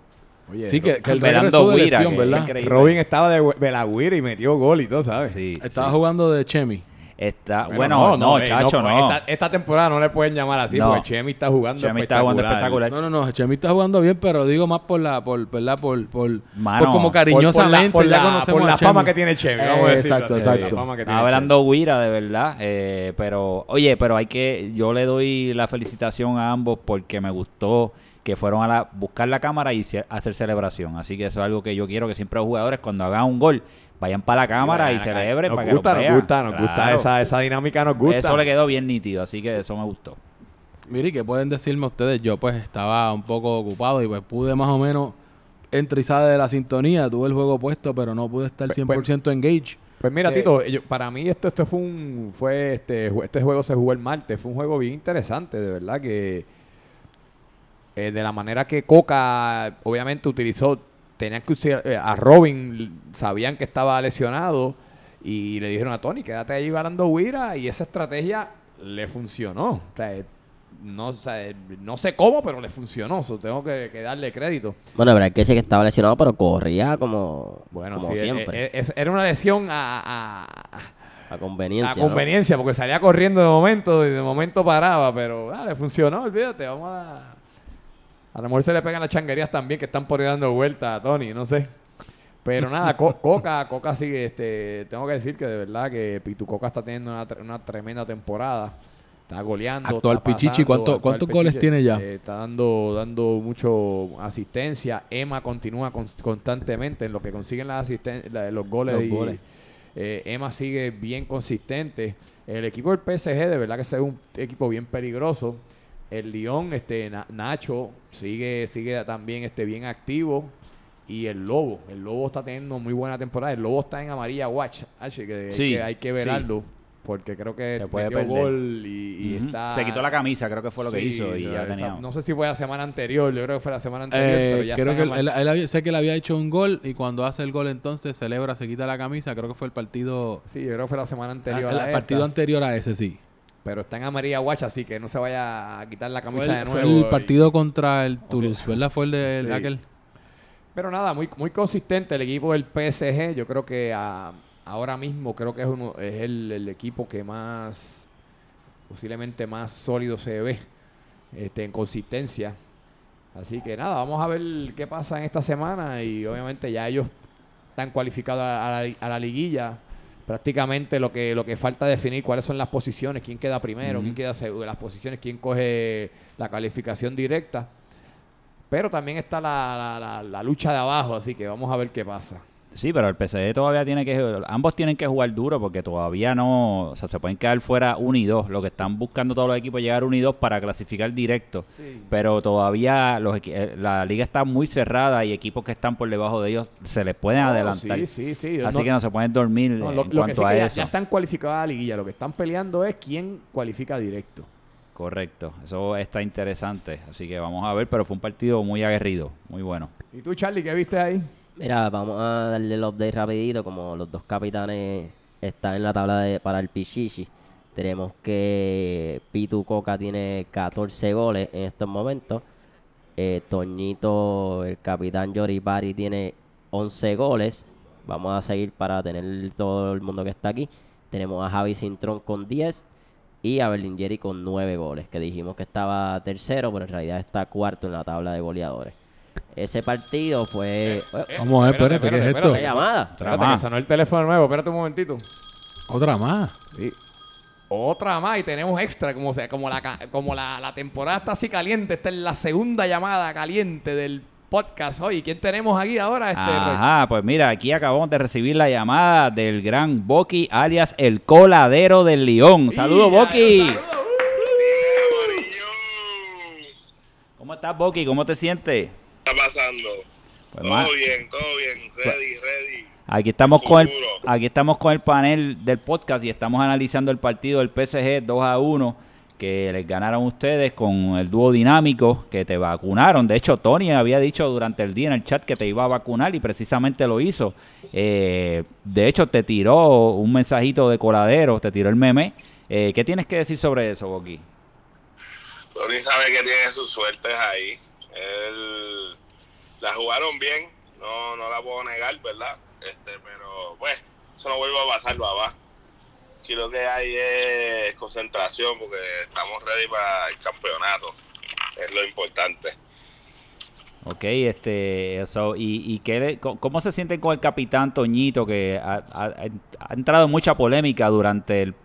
Speaker 2: Oye,
Speaker 1: sí, que, que el regreso de lesión,
Speaker 3: que-
Speaker 1: ¿verdad?
Speaker 2: Robin estaba de, de la Guira y metió gol y todo, ¿sabes?
Speaker 3: Sí,
Speaker 1: Estaba
Speaker 3: sí.
Speaker 1: jugando de Chemi.
Speaker 3: Está, bueno, no,
Speaker 2: eh,
Speaker 3: chacho,
Speaker 2: pues
Speaker 3: no.
Speaker 2: Esta, esta temporada no le pueden llamar así
Speaker 3: No.
Speaker 2: porque Chemi está jugando
Speaker 3: Chemi está jugando espectacular.
Speaker 1: No, no, no, Chemi está jugando bien, pero digo más por la, por, ¿verdad? Por, por,
Speaker 3: Mano,
Speaker 1: por como
Speaker 3: por-
Speaker 1: cariñosamente.
Speaker 2: por la, por la-
Speaker 1: conocemos
Speaker 2: por la fama que tiene Chemi. Vamos a decirlo
Speaker 1: exacto,
Speaker 2: así,
Speaker 1: exacto.
Speaker 2: la fama que tiene
Speaker 3: hablando Guira, de verdad. eh, pero, oye, pero hay que. Yo le doy la felicitación a ambos porque me gustó que fueron a la, buscar la cámara y ce- hacer celebración. Así que eso es algo que yo quiero que siempre los jugadores, cuando hagan un gol, vayan para la cámara y
Speaker 2: Vayan
Speaker 3: celebren
Speaker 2: Nos
Speaker 3: para que
Speaker 2: gusta,
Speaker 3: los
Speaker 2: nos gusta, nos gusta
Speaker 3: Claro.
Speaker 2: esa, esa dinámica, nos gusta.
Speaker 3: Eso le quedó bien nítido, así que eso me gustó.
Speaker 1: Mire, ¿qué pueden decirme ustedes? Yo pues estaba un poco ocupado y pues pude más o menos y sale de la sintonía. Tuve el juego puesto, pero no pude estar
Speaker 2: Pues-
Speaker 1: 100% engaged.
Speaker 2: Pues mira,
Speaker 1: Eh,
Speaker 2: Tito, yo- para mí esto, esto fue un, fue este, este juego se jugó el martes, fue un juego bien interesante, de verdad que eh, de la manera que Coca obviamente utilizó, tenían que usar eh, a Robin, sabían que estaba lesionado y le dijeron a Tony, quédate ahí ganando Wira y esa estrategia le funcionó. O sea, no, o sea, no sé cómo, pero le funcionó, so, tengo que, que darle crédito.
Speaker 4: Bueno, pero hay que decir que estaba lesionado, pero corría como,
Speaker 2: Bueno,
Speaker 4: como
Speaker 2: sí,
Speaker 4: siempre.
Speaker 2: es- era una lesión a- a,
Speaker 4: a conveniencia.
Speaker 2: A
Speaker 4: ¿no?
Speaker 2: conveniencia, porque salía corriendo de momento y de momento paraba, pero ah, le funcionó, olvídate, vamos a... A lo mejor se le pegan las changuerías también que están por ahí dando vueltas a Tony, no sé. Pero nada, Co- Coca, Coca sigue, este, tengo que decir que de verdad que Pitu Coca está teniendo una, una tremenda temporada. Está goleando.
Speaker 1: Actual
Speaker 2: está
Speaker 1: Pichichi, ¿cuánto-
Speaker 2: actual
Speaker 1: cuántos goles tiene ya?
Speaker 2: eh, está dando, dando mucho asistencia. Emma continúa cons- constantemente en lo que consiguen las la- los goles.
Speaker 3: Los
Speaker 2: y,
Speaker 3: goles.
Speaker 2: eh, Emma sigue bien consistente. El equipo del PSG, de verdad que es un equipo bien peligroso. El Lyon, este Na- Nacho, sigue, sigue también este, bien activo. Y el Lobo, el Lobo está teniendo muy buena temporada. El Lobo está en amarilla watch, así que, hay
Speaker 3: Sí,
Speaker 2: que hay que
Speaker 3: sí.
Speaker 2: Porque creo que
Speaker 3: Se puede
Speaker 2: metió
Speaker 3: perder.
Speaker 2: gol y, está...
Speaker 3: Se quitó la camisa, creo que fue lo que
Speaker 2: Sí,
Speaker 3: hizo. Y ya tenía.
Speaker 2: No sé si fue la semana anterior, yo creo que fue la semana anterior,
Speaker 1: Eh,
Speaker 2: pero ya
Speaker 1: creo que él, él había- sé que le había hecho un gol y cuando hace el gol entonces celebra, se quita la camisa. Creo que fue el partido,
Speaker 2: Sí, yo creo que fue la semana anterior.
Speaker 1: ah,
Speaker 2: a
Speaker 1: el
Speaker 2: esta,
Speaker 1: partido anterior a ese, sí.
Speaker 2: Pero está en amarilla watch, así que no se vaya a quitar la camisa
Speaker 1: Fue
Speaker 2: de nuevo.
Speaker 1: fue el
Speaker 2: y-
Speaker 1: partido contra el Toulouse, ¿verdad? Fue el de
Speaker 2: Sí.
Speaker 1: aquel.
Speaker 2: Pero nada, muy, muy consistente el equipo del PSG. Yo creo que ah, ahora mismo creo que es, uno, es el, el equipo que más, posiblemente más sólido se ve este, en consistencia. Así que nada, vamos a ver qué pasa en esta semana y obviamente ya ellos están cualificados a, a la, a la liguilla. Prácticamente lo que, lo que falta definir cuáles son las posiciones, quién queda primero, quién queda segundo, las posiciones, quién coge la calificación directa. Pero también está la, la- la- la lucha de abajo, así que vamos a ver qué pasa.
Speaker 3: Sí, pero el PSG todavía tiene que... Ambos tienen que jugar duro porque todavía no... O sea, se pueden quedar fuera 1 y 2. Lo que están buscando todos los equipos es llegar 1 y 2 para clasificar directo. Pero todavía los eh, la liga está muy cerrada y equipos que están por debajo de ellos se les pueden
Speaker 2: No,
Speaker 3: adelantar.
Speaker 2: Sí, sí, sí.
Speaker 3: Así que no se pueden dormir
Speaker 2: no,
Speaker 3: en
Speaker 2: lo, que
Speaker 3: cuanto
Speaker 2: sí
Speaker 3: a
Speaker 2: que ya,
Speaker 3: eso.
Speaker 2: ya están cualificados a la liguilla. Lo que están peleando es quién cualifica directo.
Speaker 3: Correcto. Eso está interesante. Así que vamos a ver, pero fue un partido muy aguerrido. Muy bueno.
Speaker 2: ¿Y tú, Charlie, qué viste ahí?
Speaker 4: Mira, vamos a darle el update rapidito, como los dos capitanes están en la tabla de, para el Pichichi. Tenemos que Pitu Coca tiene 14 goles en estos momentos. Eh, Toñito, el capitán Yoripari, tiene 11 goles. Vamos a seguir para tener todo el mundo que está aquí. Tenemos a Javi Cintrón con 10 y a Berlingeri con 9 goles, que dijimos que estaba tercero, pero en realidad está cuarto en la tabla de goleadores. Ese partido fue...
Speaker 1: Vamos a ver, espérate, ¿qué es
Speaker 2: espérate,
Speaker 1: esto?
Speaker 4: ¿Qué llamada?
Speaker 2: Espérate, que sonó el teléfono nuevo. Espérate un momentito.
Speaker 1: Otra más.
Speaker 2: Sí. Otra más y tenemos extra, como sea, como la ca- como la, la temporada está así caliente, esta es la segunda llamada caliente del podcast hoy. ¿Quién tenemos aquí ahora? Este, Roy?
Speaker 3: Pues mira, aquí acabamos de recibir la llamada del gran Boqui, alias el coladero del León. Saludos, Boqui.
Speaker 2: saludos.
Speaker 3: ¿Cómo estás, Boqui? ¿Cómo te sientes?
Speaker 6: Está pasando?
Speaker 3: Pues,
Speaker 6: todo bien, todo bien, ready, ready.
Speaker 3: Aquí estamos con el, aquí estamos con el panel del podcast y estamos analizando el partido del PSG 2 a 1 que les ganaron ustedes con el dúo dinámico que te vacunaron. De hecho, Tony había dicho durante el día en el chat que te iba a vacunar y precisamente lo hizo. Eh, de hecho, te tiró un mensajito de coladero, te tiró el meme. Eh, ¿Qué tienes que decir sobre eso, Boqui?
Speaker 6: Tony sabe que tiene sus suertes ahí. Él la jugaron bien, no, no la puedo negar, ¿verdad? Este, pero pues, eso no vuelve a pasar, babá. Aquí lo que hay es concentración porque estamos ready para el campeonato. Es lo importante.
Speaker 3: Ok, este, so, y, y qué ¿cómo se sienten con el capitán Toñito que ha- ha entrado en mucha polémica durante el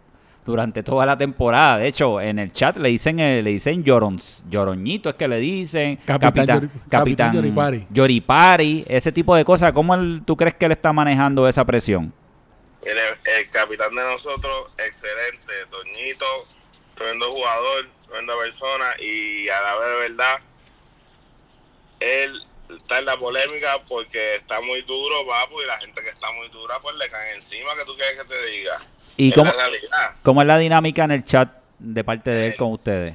Speaker 3: durante toda la temporada? De hecho, en el chat le dicen eh, le dicen lloron, lloroñito es que le dicen
Speaker 1: Capitán Yori- Capitán Yoripari.
Speaker 3: Yoripari, ese tipo de cosas. ¿Cómo él- tú crees que él está manejando esa presión?
Speaker 6: El, el capitán de nosotros, excelente. Toñito, tremendo jugador, tremenda persona y a la vez de verdad, él está en la polémica porque está muy duro, papu, y la gente que está muy dura, pues le caen encima, que tú quieres que te diga.
Speaker 3: ¿Y
Speaker 6: Es
Speaker 3: cómo, cómo es la dinámica en el chat de parte de él con ustedes?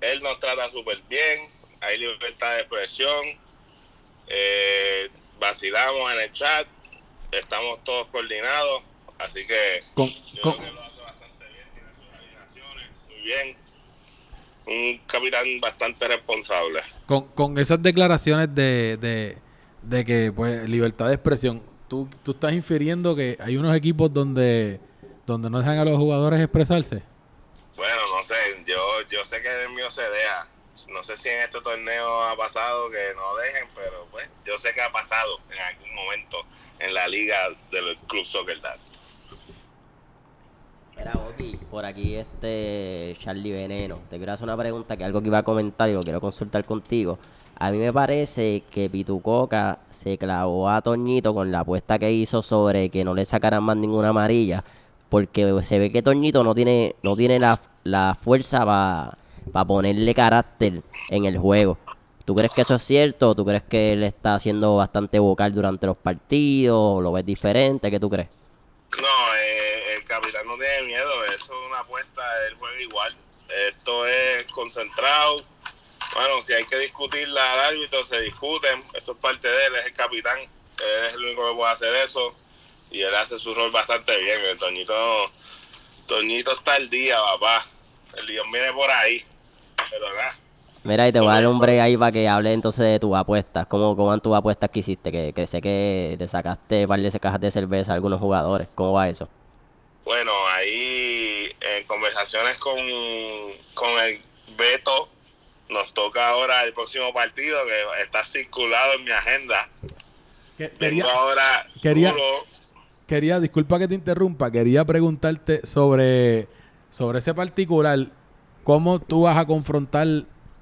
Speaker 6: Él nos trata súper bien, hay libertad de expresión, eh, vacilamos en el chat, estamos todos coordinados, así que
Speaker 1: Con,
Speaker 6: yo
Speaker 1: con-
Speaker 6: creo que lo hace bastante bien, tiene sus alineaciones, muy bien. Un capitán bastante responsable.
Speaker 1: con, con esas declaraciones de, de, de que, pues, libertad de expresión, ¿tú, tú estás infiriendo que hay unos equipos donde, donde no dejan a los jugadores expresarse.
Speaker 6: Bueno, no sé, yo, yo sé que el mío se deja. No sé si en este torneo ha pasado que no dejen, pero pues yo sé que ha pasado en algún momento en la liga del Club Soccer Dad.
Speaker 4: Mira, Boqui, por aquí este Charlie Veneno. Te quiero hacer una pregunta que algo que iba a comentar y lo quiero consultar contigo. A mí me parece que Pitucoca se clavó a Toñito con la apuesta que hizo sobre que no le sacaran más ninguna amarilla. Porque se ve que Toñito no tiene, no tiene la, la fuerza para ponerle carácter en el juego. ¿Tú crees que eso es cierto? ¿O tú crees que él está siendo bastante vocal durante los partidos? ¿O lo ves diferente? ¿Qué tú crees?
Speaker 6: No, eh, el capitán no tiene miedo, eso es una apuesta, él juega igual. Esto es concentrado. Bueno, si hay que discutirla al árbitro, se discuten, eso es parte de él, es el capitán, él es el único que puede hacer eso y él hace su rol bastante bien. El Toñito, Toñito está al día, papá. El León viene por ahí, pero nada.
Speaker 4: Mira, y te voy a dar un break ahí para que hable entonces de tus apuestas. ¿Cómo, cómo van tus apuestas que hiciste? Que, que sé que te sacaste un par de cajas de cerveza a algunos jugadores. ¿Cómo va eso?
Speaker 6: Bueno, ahí en conversaciones con, con el Beto, nos toca ahora el próximo partido que está circulado en mi agenda.
Speaker 1: Que- Quería,
Speaker 6: ahora
Speaker 1: quería-
Speaker 6: duro.
Speaker 1: Quería, disculpa que te interrumpa, quería preguntarte sobre, sobre ese particular, cómo tú vas a confrontar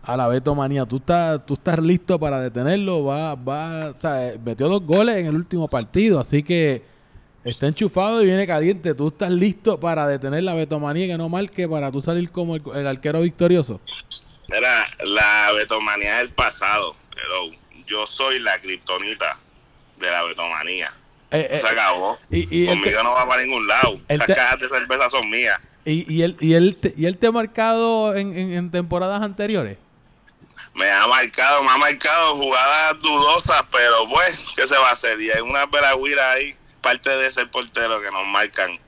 Speaker 1: a la Beto Manía. ¿Tú estás, tú estás listo para detenerlo? Va, va, o sea, eh, metió dos goles en el último partido, así que está enchufado y viene caliente. ¿Tú estás listo para detener la Beto Manía que no marque para tú salir como el, el arquero victorioso?
Speaker 6: Era la betomanía del pasado. Hello. Yo soy la kriptonita de la betomanía.
Speaker 1: Eh, eh,
Speaker 6: Se acabó.
Speaker 1: y, y, el
Speaker 6: Conmigo
Speaker 1: te-
Speaker 6: no va para ningún lado. Las cajas de cerveza son mías.
Speaker 1: y, y él, y, él te, y él te ha marcado en, en- en temporadas anteriores.
Speaker 6: Me ha marcado, me ha marcado jugadas dudosas, pero pues, ¿qué se va a hacer? Y hay una veragüira ahí, parte de ese portero que nos marcan.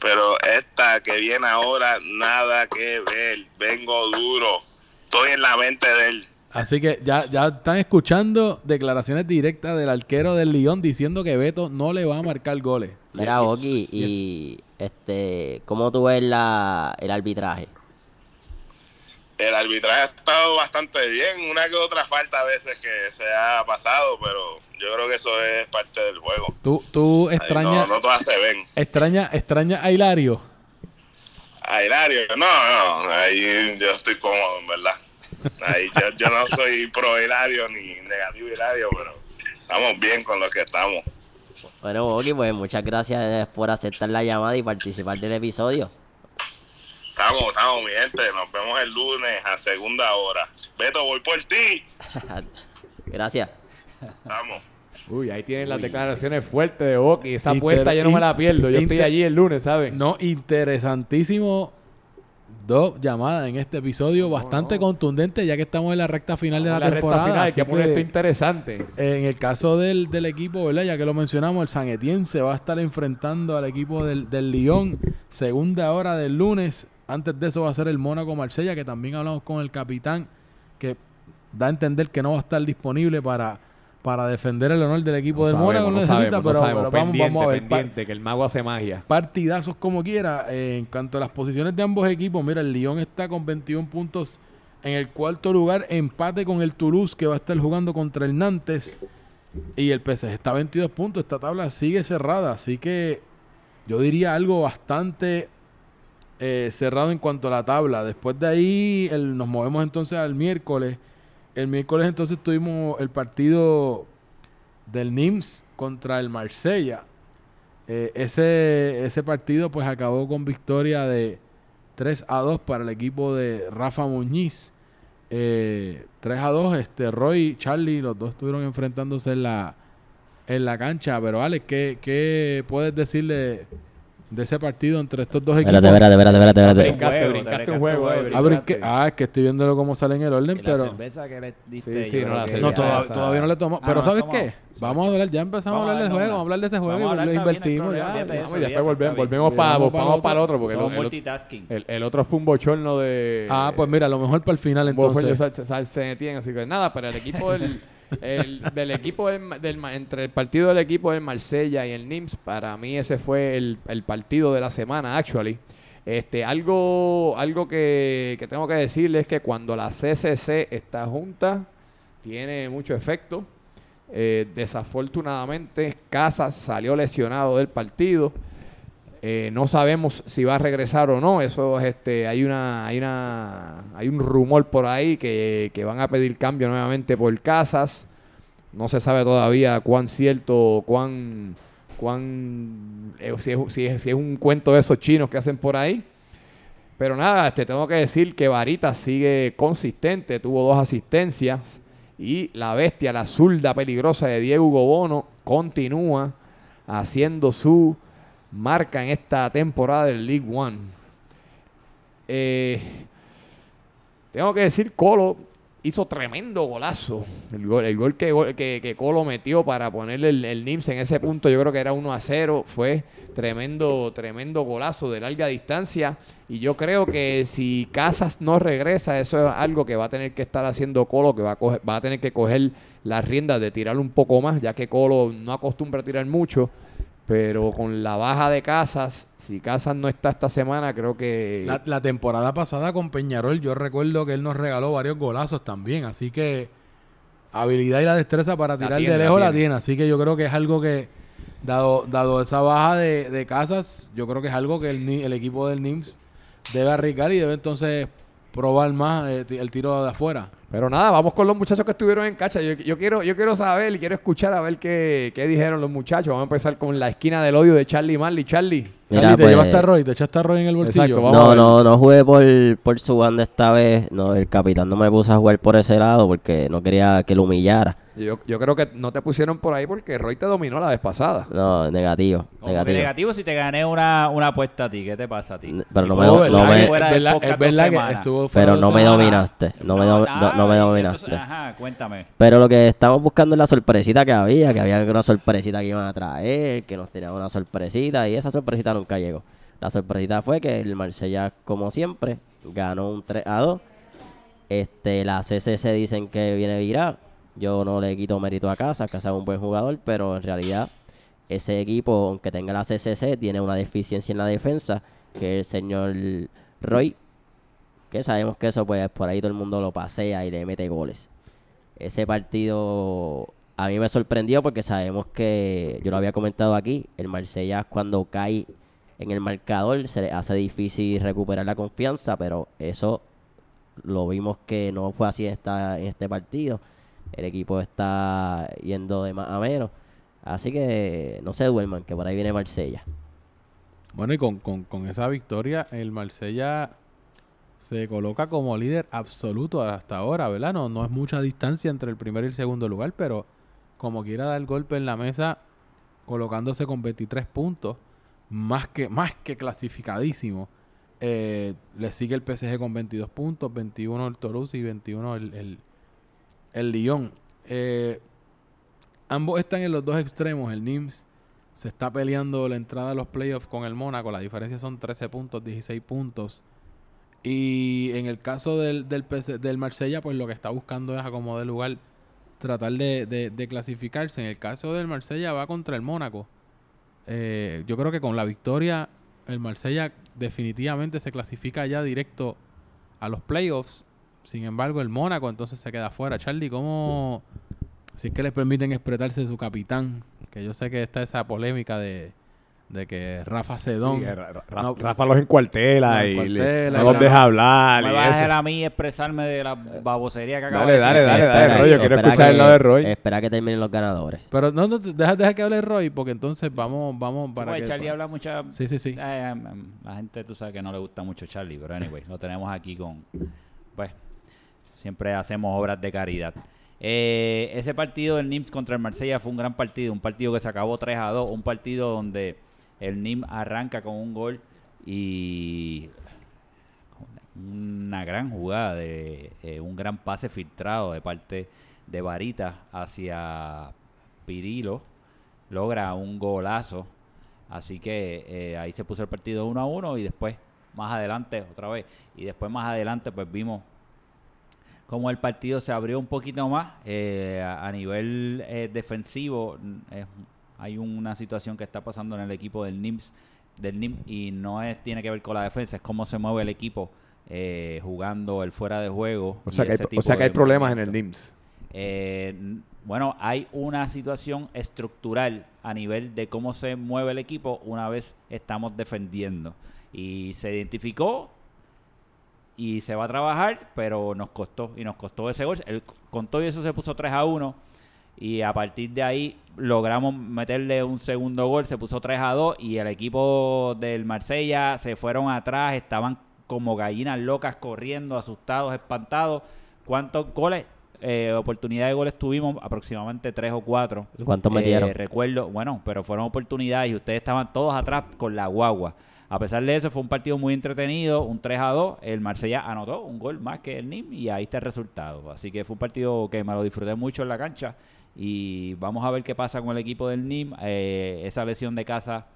Speaker 6: Pero esta que viene ahora, nada que ver. Vengo duro. Estoy en la mente de él.
Speaker 1: Así que ya, ya están escuchando declaraciones directas del arquero del Lyon diciendo que Beto no le va a marcar goles.
Speaker 4: Mira, Oki, y este, ¿cómo tú ves la, el arbitraje?
Speaker 6: El arbitraje ha estado bastante bien. Una que otra falta a veces que se ha pasado, pero yo creo que eso es parte del juego.
Speaker 1: Tú, tú extrañas,
Speaker 6: No, no todas se ven.
Speaker 1: extraña, extraña a Hilario.
Speaker 6: A Hilario, no, no, ahí yo estoy cómodo, en verdad. Ahí yo, yo no soy pro Hilario ni negativo Hilario, pero estamos bien con los que estamos.
Speaker 4: Bueno, Oki, pues muchas gracias por aceptar la llamada y participar del episodio.
Speaker 6: Estamos, estamos, mi gente. Nos vemos el lunes a segunda hora. Beto, voy por ti.
Speaker 4: gracias.
Speaker 6: Vamos.
Speaker 2: Uy, ahí tienen las declaraciones fuertes de Oki. Esa apuesta yo no me la pierdo. Yo estoy allí el lunes, ¿sabes?
Speaker 1: No, interesantísimo. Dos llamadas en este episodio, bastante contundente, ya que estamos en la recta final de la, temporada.
Speaker 2: recta final, que pone esto interesante.
Speaker 1: En el caso del, del equipo, ¿verdad? Ya que lo mencionamos, el San Etienne se va a estar enfrentando al equipo del, del Lyon, segunda hora del lunes. Antes de eso va a ser el Mónaco Marsella, que también hablamos con el capitán, que da a entender que no va a estar disponible para, para defender el honor del equipo del Mónaco. No necesita, pero, pero vamos, vamos a ver.
Speaker 2: Pendiente, que el mago hace magia.
Speaker 1: partidazos como quiera. Eh, en cuanto a las posiciones de ambos equipos, mira, el Lyon está con 21 puntos en el cuarto lugar, empate con el Toulouse que va a estar jugando contra el Nantes. Y el PSG está a 22 puntos. Esta tabla sigue cerrada, así que yo diría algo bastante eh, cerrado en cuanto a la tabla. Después de ahí el- nos movemos entonces al miércoles. El miércoles entonces tuvimos el partido del Nims contra el Marsella. Eh, ese, ese partido pues acabó con victoria de 3 a 2 para el equipo de Rafa Muñiz. Eh, 3 a 2, este, Roy y Charlie, los dos estuvieron enfrentándose en la, en la cancha. Pero Alex, ¿qué, qué puedes decirle de ese partido entre estos dos equipos?
Speaker 4: Espérate, espérate, espérate, espérate, espérate.
Speaker 2: Brincaste,
Speaker 3: juego,
Speaker 2: brincaste
Speaker 3: te
Speaker 2: un juego.
Speaker 1: Ah, pero es que-
Speaker 2: brincaste.
Speaker 1: ah, es que estoy viéndolo cómo sale en el orden,
Speaker 3: Y la
Speaker 1: pero...
Speaker 3: cerveza que le diste,
Speaker 2: Sí, no, la cerveza.
Speaker 1: No, toda-
Speaker 2: esa-
Speaker 1: todavía no le tomamos.
Speaker 3: Ah,
Speaker 1: pero
Speaker 3: no,
Speaker 1: ¿sabes qué? Vamos a hablar, ya empezamos
Speaker 3: Vamos
Speaker 1: a hablar del juego, vamos a hablar de ese juego y lo invertimos ya.
Speaker 2: y
Speaker 3: ya,
Speaker 2: después volvemos, volvemos para
Speaker 1: para
Speaker 2: para el otro, porque el,
Speaker 3: multitasking.
Speaker 2: el- el otro fue un bochorno de...
Speaker 1: Ah, pues mira, a lo mejor para el final entonces.
Speaker 2: Senetien, así que nada, pero el equipo del, el- del equipo del, del entre el partido del equipo del Marsella y el Nims, para mí ese fue el, el partido de la semana, actually. Este, algo, algo que, que tengo que decirles es que cuando la CCC está junta, tiene mucho efecto. Eh, desafortunadamente, Casas salió lesionado del partido. Eh, no sabemos si va a regresar o no. Eso es este, hay una, hay una, hay un rumor por ahí que, que van a pedir cambio nuevamente por Casas. No se sabe todavía cuán cierto, cuán, cuán, eh, si, es, si es- un cuento de esos chinos que hacen por ahí. Pero nada, te tengo que decir que Varita sigue consistente, tuvo dos asistencias y la bestia, la zurda peligrosa de Diego Bono continúa haciendo su marca en esta temporada del League One. Eh, tengo que decir, Colo hizo tremendo golazo. El gol, el gol que, que, Colo metió para ponerle el, NIMS en ese punto, yo creo que era 1 a 0. Fue tremendo, tremendo golazo de larga distancia. Y yo creo que si Casas no regresa, eso es algo que va a tener que estar haciendo Colo, que va a, va a tener que coger las riendas de tirar un poco más, ya que Colo no acostumbra a tirar mucho. Pero con la baja de Casas, si Casas no está esta semana, creo que...
Speaker 1: La, la temporada pasada con Peñarol, yo recuerdo que él nos regaló varios golazos también. Así que habilidad y la destreza para tirar
Speaker 2: tiene,
Speaker 1: de
Speaker 2: la
Speaker 1: lejos la
Speaker 2: tiene.
Speaker 1: tiene. Así que yo creo que es algo que, dado, dado esa baja de, de casas, yo creo que es algo que el, Ni- el equipo del NIMS debe arriesgar y debe entonces probar más eh, el tiro de afuera.
Speaker 2: Pero nada, vamos con los muchachos que estuvieron en cacha. Yo, yo quiero, yo quiero saber y quiero escuchar a ver qué, qué dijeron los muchachos. Vamos a empezar con la esquina del odio de Charlie Marley. Charlie.
Speaker 4: Mira,
Speaker 1: Charlie, ¿te
Speaker 4: pues-
Speaker 1: llevaste a Roy? ¿Te echaste a Roy en el bolsillo?
Speaker 2: Exacto, vamos a
Speaker 4: No, no, no jugué por, por su banda esta vez. No, el capitán no me puso a jugar por ese lado porque no quería que lo humillara.
Speaker 2: Yo, yo creo que no te pusieron por ahí porque Roy te dominó la vez pasada.
Speaker 4: No, negativo, negativo.
Speaker 3: negativo si te gané una, una apuesta a ti. ¿Qué te pasa a ti?
Speaker 4: Pero no me no
Speaker 1: es verdad, es verdad que estuvo
Speaker 4: Pero no me dominaste. No me, do- no, no me
Speaker 3: ay,
Speaker 4: dominaste.
Speaker 3: entonces, ajá, cuéntame.
Speaker 4: Pero lo que estamos buscando es la sorpresita que había, que había una sorpresita que iban a traer, que nos tenían una sorpresita y esa sorpresita nunca llegó. La sorpresita fue que el Marsella, como siempre, ganó un 3 a 2. Este, la CCC dicen que viene virada. Yo no le quito mérito a Casa, Casa es un buen jugador, pero en realidad ese equipo, aunque tenga la CCC, tiene una deficiencia en la defensa, que el señor Roy, que sabemos que eso pues por ahí todo el mundo lo pasea y le mete goles. Ese partido a mí me sorprendió porque sabemos que, yo lo había comentado aquí, el Marsella cuando cae en el marcador se le hace difícil recuperar la confianza, pero eso lo vimos que no fue así esta, en este partido. El equipo está yendo de más a menos. Así que no se duerman, que por ahí viene Marsella.
Speaker 1: Bueno, y con, con, con esa victoria, el Marsella se coloca como líder absoluto hasta ahora, ¿verdad? No, no es mucha distancia entre el primer y el segundo lugar, pero como quiera dar golpe en la mesa, colocándose con 23 puntos, más que, más que clasificadísimo. Eh, le sigue el PSG con 22 puntos, 21 el Toulouse y 21 el, el, el Lyon. Eh, ambos están en los dos extremos. El Nims se está peleando la entrada a los playoffs con el Mónaco. La diferencia son 13 puntos, 16 puntos. Y en el caso del, del, PS del Marsella, pues lo que está buscando es acomodar lugar, tratar de, de- de clasificarse. En el caso del Marsella va contra el Mónaco. Eh, yo creo que con la victoria, el Marsella definitivamente se clasifica ya directo a los playoffs. Sin embargo, el Mónaco entonces se queda fuera. Charlie, ¿cómo, si es que les permiten expresarse su capitán? Que yo sé que está esa polémica de, de que Rafa Sedón...
Speaker 2: Sí, que Ra- Ra-
Speaker 1: no-
Speaker 2: Rafa los encuartela y le- no los deja hablar.
Speaker 3: Me
Speaker 2: y
Speaker 3: vas a dejar a mí expresarme de la babosería que acabo
Speaker 2: Dale,
Speaker 3: de
Speaker 2: dale,
Speaker 3: decir.
Speaker 2: dale, dale,
Speaker 4: Espera
Speaker 2: Roy, yo
Speaker 4: que-
Speaker 2: quiero escuchar el lado de Roy.
Speaker 4: Espera que terminen los ganadores.
Speaker 1: Pero no, no, deja, deja que hable Roy, porque entonces vamos, vamos para que...
Speaker 3: Charlie habla mucha...
Speaker 1: Sí, sí, sí.
Speaker 3: Eh, em, em, la gente, tú sabes que no le gusta mucho Charlie, pero anyway, lo tenemos aquí con... Pues, siempre hacemos obras de caridad. Eh, ese partido del NIMS contra el Marsella fue un gran partido, un partido que se acabó 3 a 2, un partido donde el NIM arranca con un gol y una gran jugada de eh, un gran pase filtrado de parte de Varita hacia Pirilo. Logra un golazo. Así que eh, ahí se puso el partido 1 a 1 y después más adelante otra vez. Y después más adelante pues vimos como el partido se abrió un poquito más eh, a, nivel defensivo hay una situación que está pasando en el equipo del NIMS del NIM y no es tiene que ver con la defensa es cómo se mueve el equipo eh, jugando el fuera de juego
Speaker 2: O sea que hay, o sea que hay problemas en el. NIMS.
Speaker 3: Eh, bueno, hay una situación estructural a nivel de cómo se mueve el equipo una vez estamos defendiendo. Y se identificó y se va a trabajar, pero nos costó. Y nos costó ese gol. El, con todo eso se puso 3 a 1. Y a partir de ahí logramos meterle un segundo gol. Se puso 3 a 2. Y el equipo del Marsella se fueron atrás. Estaban como gallinas locas corriendo, asustados, espantados. ¿Cuántos goles? Eh, oportunidades de goles tuvimos aproximadamente tres o cuatro.
Speaker 4: ¿Cuántos
Speaker 3: Eh,
Speaker 4: metieron?
Speaker 3: recuerdo, bueno, pero fueron oportunidades y ustedes estaban todos atrás con la guagua. A pesar de eso, fue un partido muy entretenido, un 3 a 2. El Marsella anotó un gol más que el NIM y ahí está el resultado. Así que fue un partido que me lo disfruté mucho en la cancha. Y vamos a ver qué pasa con el equipo del NIM. Eh, esa lesión de casa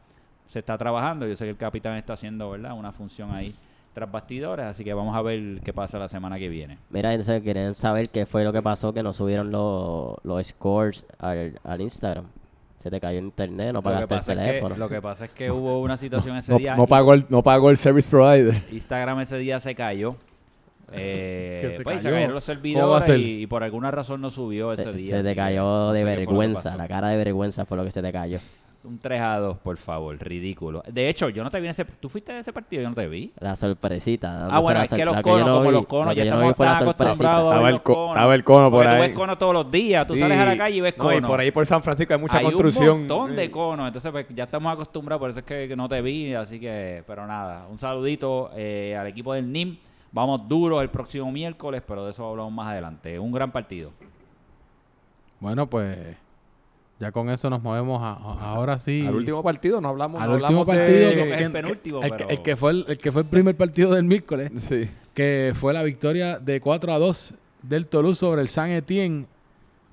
Speaker 3: se está trabajando. Yo sé que el capitán está haciendo ¿verdad? una función ahí tras bastidores. Así que vamos a ver qué pasa la semana que viene.
Speaker 4: Mira, entonces quieren saber qué fue lo que pasó, que no subieron los, los scores al, al Instagram. Se te cayó el internet, no pagaste el
Speaker 3: pasa es que,
Speaker 4: teléfono.
Speaker 3: lo que pasa es que hubo una situación ese
Speaker 2: No,
Speaker 3: día.
Speaker 2: no pagó el, no pagó el service provider.
Speaker 3: Instagram ese día se cayó. Eh,
Speaker 1: ¿Que se
Speaker 3: pues, se
Speaker 1: cayó?
Speaker 3: cayeron los
Speaker 1: ¿Cómo va a
Speaker 3: servidores
Speaker 1: ser?
Speaker 3: y, y por alguna razón no subió ese
Speaker 4: Se,
Speaker 3: día.
Speaker 4: se te cayó
Speaker 3: no
Speaker 4: de
Speaker 3: sé
Speaker 4: vergüenza, la cara de vergüenza fue lo que se te cayó.
Speaker 3: Un 3 a 2, por favor, ridículo. De hecho, yo no te vi en ese. ¿Tú fuiste a ese partido? Yo no te vi.
Speaker 4: La sorpresita.
Speaker 3: Ah, bueno, es que los conos,
Speaker 4: yo no
Speaker 3: como
Speaker 4: vi,
Speaker 3: los conos, ya estamos acostumbrados a
Speaker 2: Estaba
Speaker 3: ver
Speaker 2: el
Speaker 3: los
Speaker 2: co-
Speaker 3: conos.
Speaker 2: estaba el cono por
Speaker 3: Porque tú
Speaker 2: ahí.
Speaker 3: ves conos todos los días, tú
Speaker 2: Sí.
Speaker 3: sales a la calle y ves
Speaker 2: No,
Speaker 3: conos.
Speaker 2: y por ahí por San Francisco hay mucha
Speaker 3: hay
Speaker 2: construcción.
Speaker 3: un montón de conos, entonces pues, ya estamos acostumbrados, por eso es que, que no te vi, así que, pero nada, un saludito eh, al equipo del NIM. Vamos duro el próximo miércoles, pero de eso hablamos más adelante. Un gran partido.
Speaker 1: Bueno, pues ya con eso nos movemos a- a- ahora sí.
Speaker 2: Al último partido no hablamos.
Speaker 1: al
Speaker 2: no
Speaker 1: último
Speaker 2: hablamos
Speaker 1: partido.
Speaker 3: que-
Speaker 1: que-
Speaker 3: el penúltimo,
Speaker 1: el, que-
Speaker 3: pero-
Speaker 1: el que fue el, el que fue el primer partido del miércoles,
Speaker 2: Sí.
Speaker 1: que fue la victoria de 4 a 2 del Toulouse sobre el San Etienne.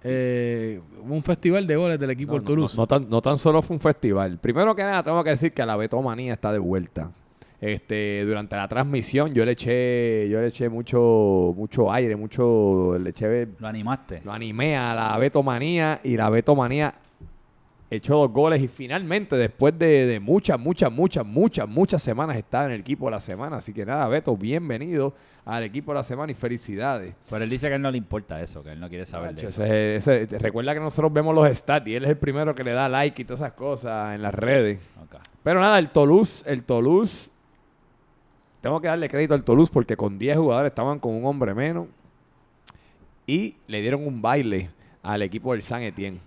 Speaker 1: Eh, un festival de goles del equipo
Speaker 2: No,
Speaker 1: del
Speaker 2: no,
Speaker 1: Toulouse.
Speaker 2: no tan, no tan solo fue un festival. Primero que nada, tengo que decir que la Betomanía está de vuelta. Este, durante la transmisión yo le eché, yo le eché mucho, mucho aire, mucho, le eché,
Speaker 3: Lo animaste.
Speaker 2: lo animé a la Betomanía y la Betomanía echó dos goles y finalmente después de, de muchas, muchas, muchas, muchas, muchas semanas está en el equipo de la semana. Así que nada, Beto, bienvenido al equipo de la semana y felicidades.
Speaker 3: Pero él dice que a él no le importa eso, que él no quiere saber de eso.
Speaker 2: Ese- ese- recuerda que nosotros vemos los stats y él es el primero que le da like y todas esas cosas en las redes. Pero nada, el Toulouse, el Toulouse, tengo que darle crédito al Toulouse porque con 10 jugadores estaban con un hombre menos y le dieron un baile al equipo del San Etienne.